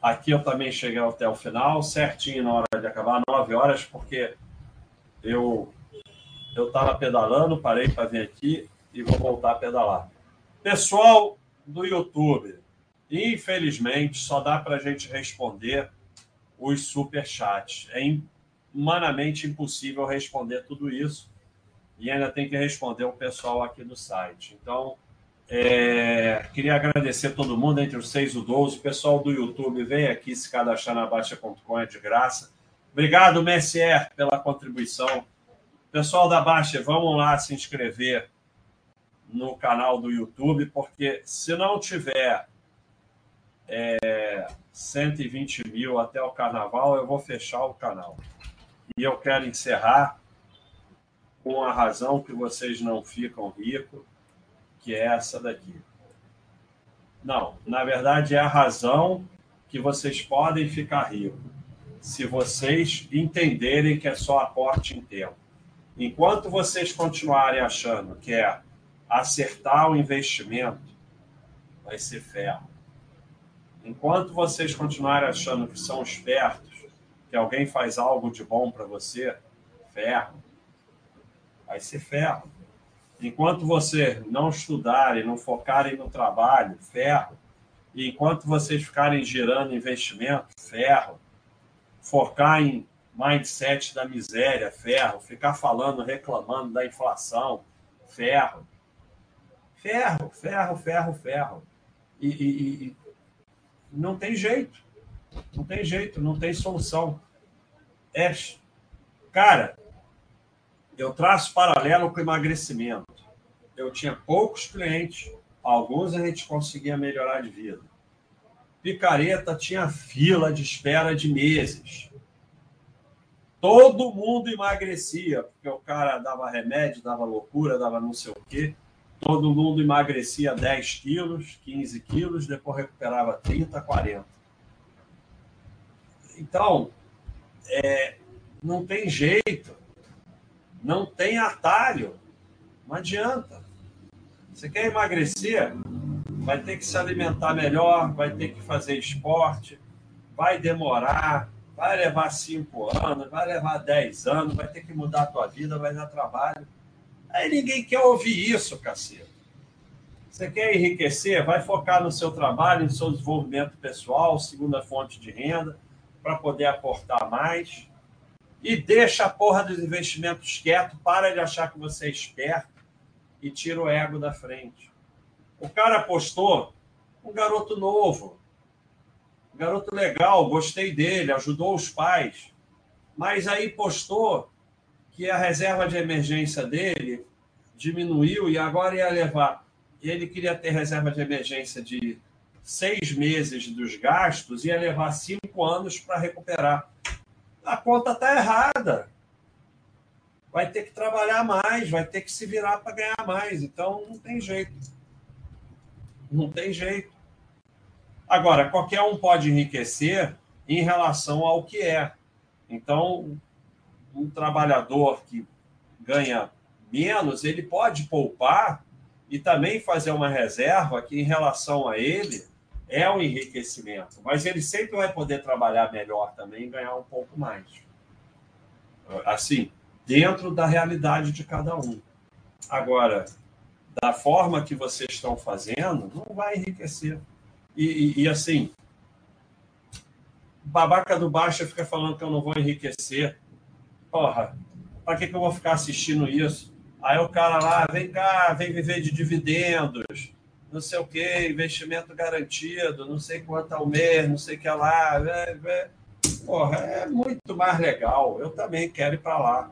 Speaker 1: Aqui eu também cheguei até o final, certinho na hora de acabar, nove horas, porque eu eu estava pedalando, parei para vir aqui e vou voltar a pedalar. Pessoal do YouTube, infelizmente só dá para a gente responder os superchats. É humanamente impossível responder tudo isso e ainda tem que responder o pessoal aqui do site. Então, é, queria agradecer a todo mundo, entre os 6 e o 12. O pessoal do YouTube, vem aqui se cadastrar na Baixa.com, é de graça. Obrigado, Messier, pela contribuição. Pessoal da Baixa, vamos lá se inscrever no canal do YouTube, porque se não tiver é, 120 mil até o carnaval, eu vou fechar o canal. E eu quero encerrar com a razão que vocês não ficam ricos que é essa daqui. Não, na verdade é a razão que vocês podem ficar ricos, se vocês entenderem que é só aporte em tempo. Enquanto vocês continuarem achando que é acertar o investimento, vai ser ferro. Enquanto vocês continuarem achando que são espertos, que alguém faz algo de bom para você, ferro. Vai ser ferro. Enquanto você não estudarem, não focarem no trabalho, ferro. E enquanto vocês ficarem girando investimento, ferro. Focar em mindset da miséria, ferro. Ficar falando, reclamando da inflação, ferro. Ferro, ferro, ferro, ferro. E, e, e não tem jeito. Não tem jeito, não tem solução. É, cara, eu traço paralelo com emagrecimento. Eu tinha poucos clientes, alguns a gente conseguia melhorar de vida. Picareta tinha fila de espera de meses. Todo mundo emagrecia, porque o cara dava remédio, dava loucura, dava não sei o quê. Todo mundo emagrecia 10 quilos, 15 quilos, depois recuperava 30, 40. Então, é, não tem jeito. Não tem atalho. Não adianta. Você quer emagrecer? Vai ter que se alimentar melhor, vai ter que fazer esporte, vai demorar, vai levar cinco anos, vai levar dez anos, vai ter que mudar a tua vida, vai dar trabalho. Aí ninguém quer ouvir isso, cacete. Você quer enriquecer? Vai focar no seu trabalho, no seu desenvolvimento pessoal, segunda fonte de renda, para poder aportar mais. E deixa a porra dos investimentos quieto, para de achar que você é esperto e tira o ego da frente. O cara apostou um garoto novo, um garoto legal, gostei dele, ajudou os pais, mas aí postou que a reserva de emergência dele diminuiu e agora ia levar. Ele queria ter reserva de emergência de seis meses dos gastos, ia levar cinco anos para recuperar. A conta está errada. Vai ter que trabalhar mais, vai ter que se virar para ganhar mais. Então, não tem jeito. Não tem jeito. Agora, qualquer um pode enriquecer em relação ao que é. Então, um trabalhador que ganha menos, ele pode poupar e também fazer uma reserva que, em relação a ele, é um enriquecimento. Mas ele sempre vai poder trabalhar melhor também e ganhar um pouco mais. Assim, dentro da realidade de cada um. Agora, da forma que vocês estão fazendo, não vai enriquecer. E, e, e assim, babaca do Baixa fica falando que eu não vou enriquecer. Porra, para que, que eu vou ficar assistindo isso? Aí o cara lá, vem cá, vem viver de dividendos, não sei o que, investimento garantido, não sei quanto ao mês, não sei o que lá. Porra, é muito mais legal. Eu também quero ir para lá.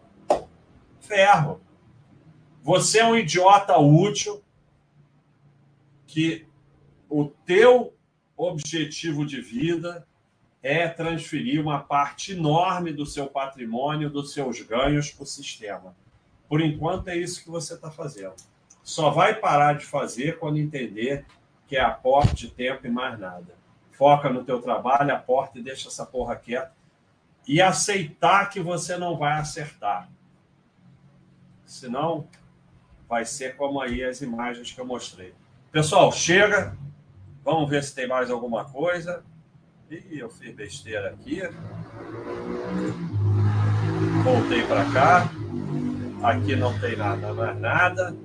Speaker 1: Ferro. Você é um idiota útil que o teu objetivo de vida é transferir uma parte enorme do seu patrimônio, dos seus ganhos para o sistema. Por enquanto, é isso que você está fazendo. Só vai parar de fazer quando entender que é aporte de tempo e mais nada. Foca no teu trabalho, aporta e deixa essa porra quieta. E aceitar que você não vai acertar. Senão, vai ser como aí as imagens que eu mostrei. Pessoal, chega. Vamos ver se tem mais alguma coisa. Ih, eu fiz besteira aqui. Voltei para cá. Aqui não tem nada, mais nada.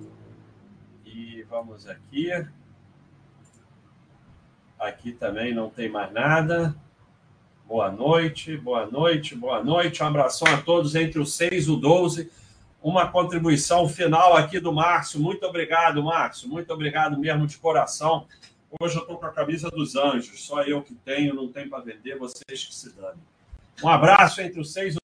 Speaker 1: E vamos aqui. Aqui também não tem mais nada. Boa noite, boa noite, boa noite. Um abração a todos entre o 6 e o 12. Uma contribuição final aqui do Márcio. Muito obrigado, Márcio. Muito obrigado mesmo de coração. Hoje eu estou com a camisa dos anjos. Só eu que tenho, não tem para vender, vocês que se dane. Um abraço entre os seis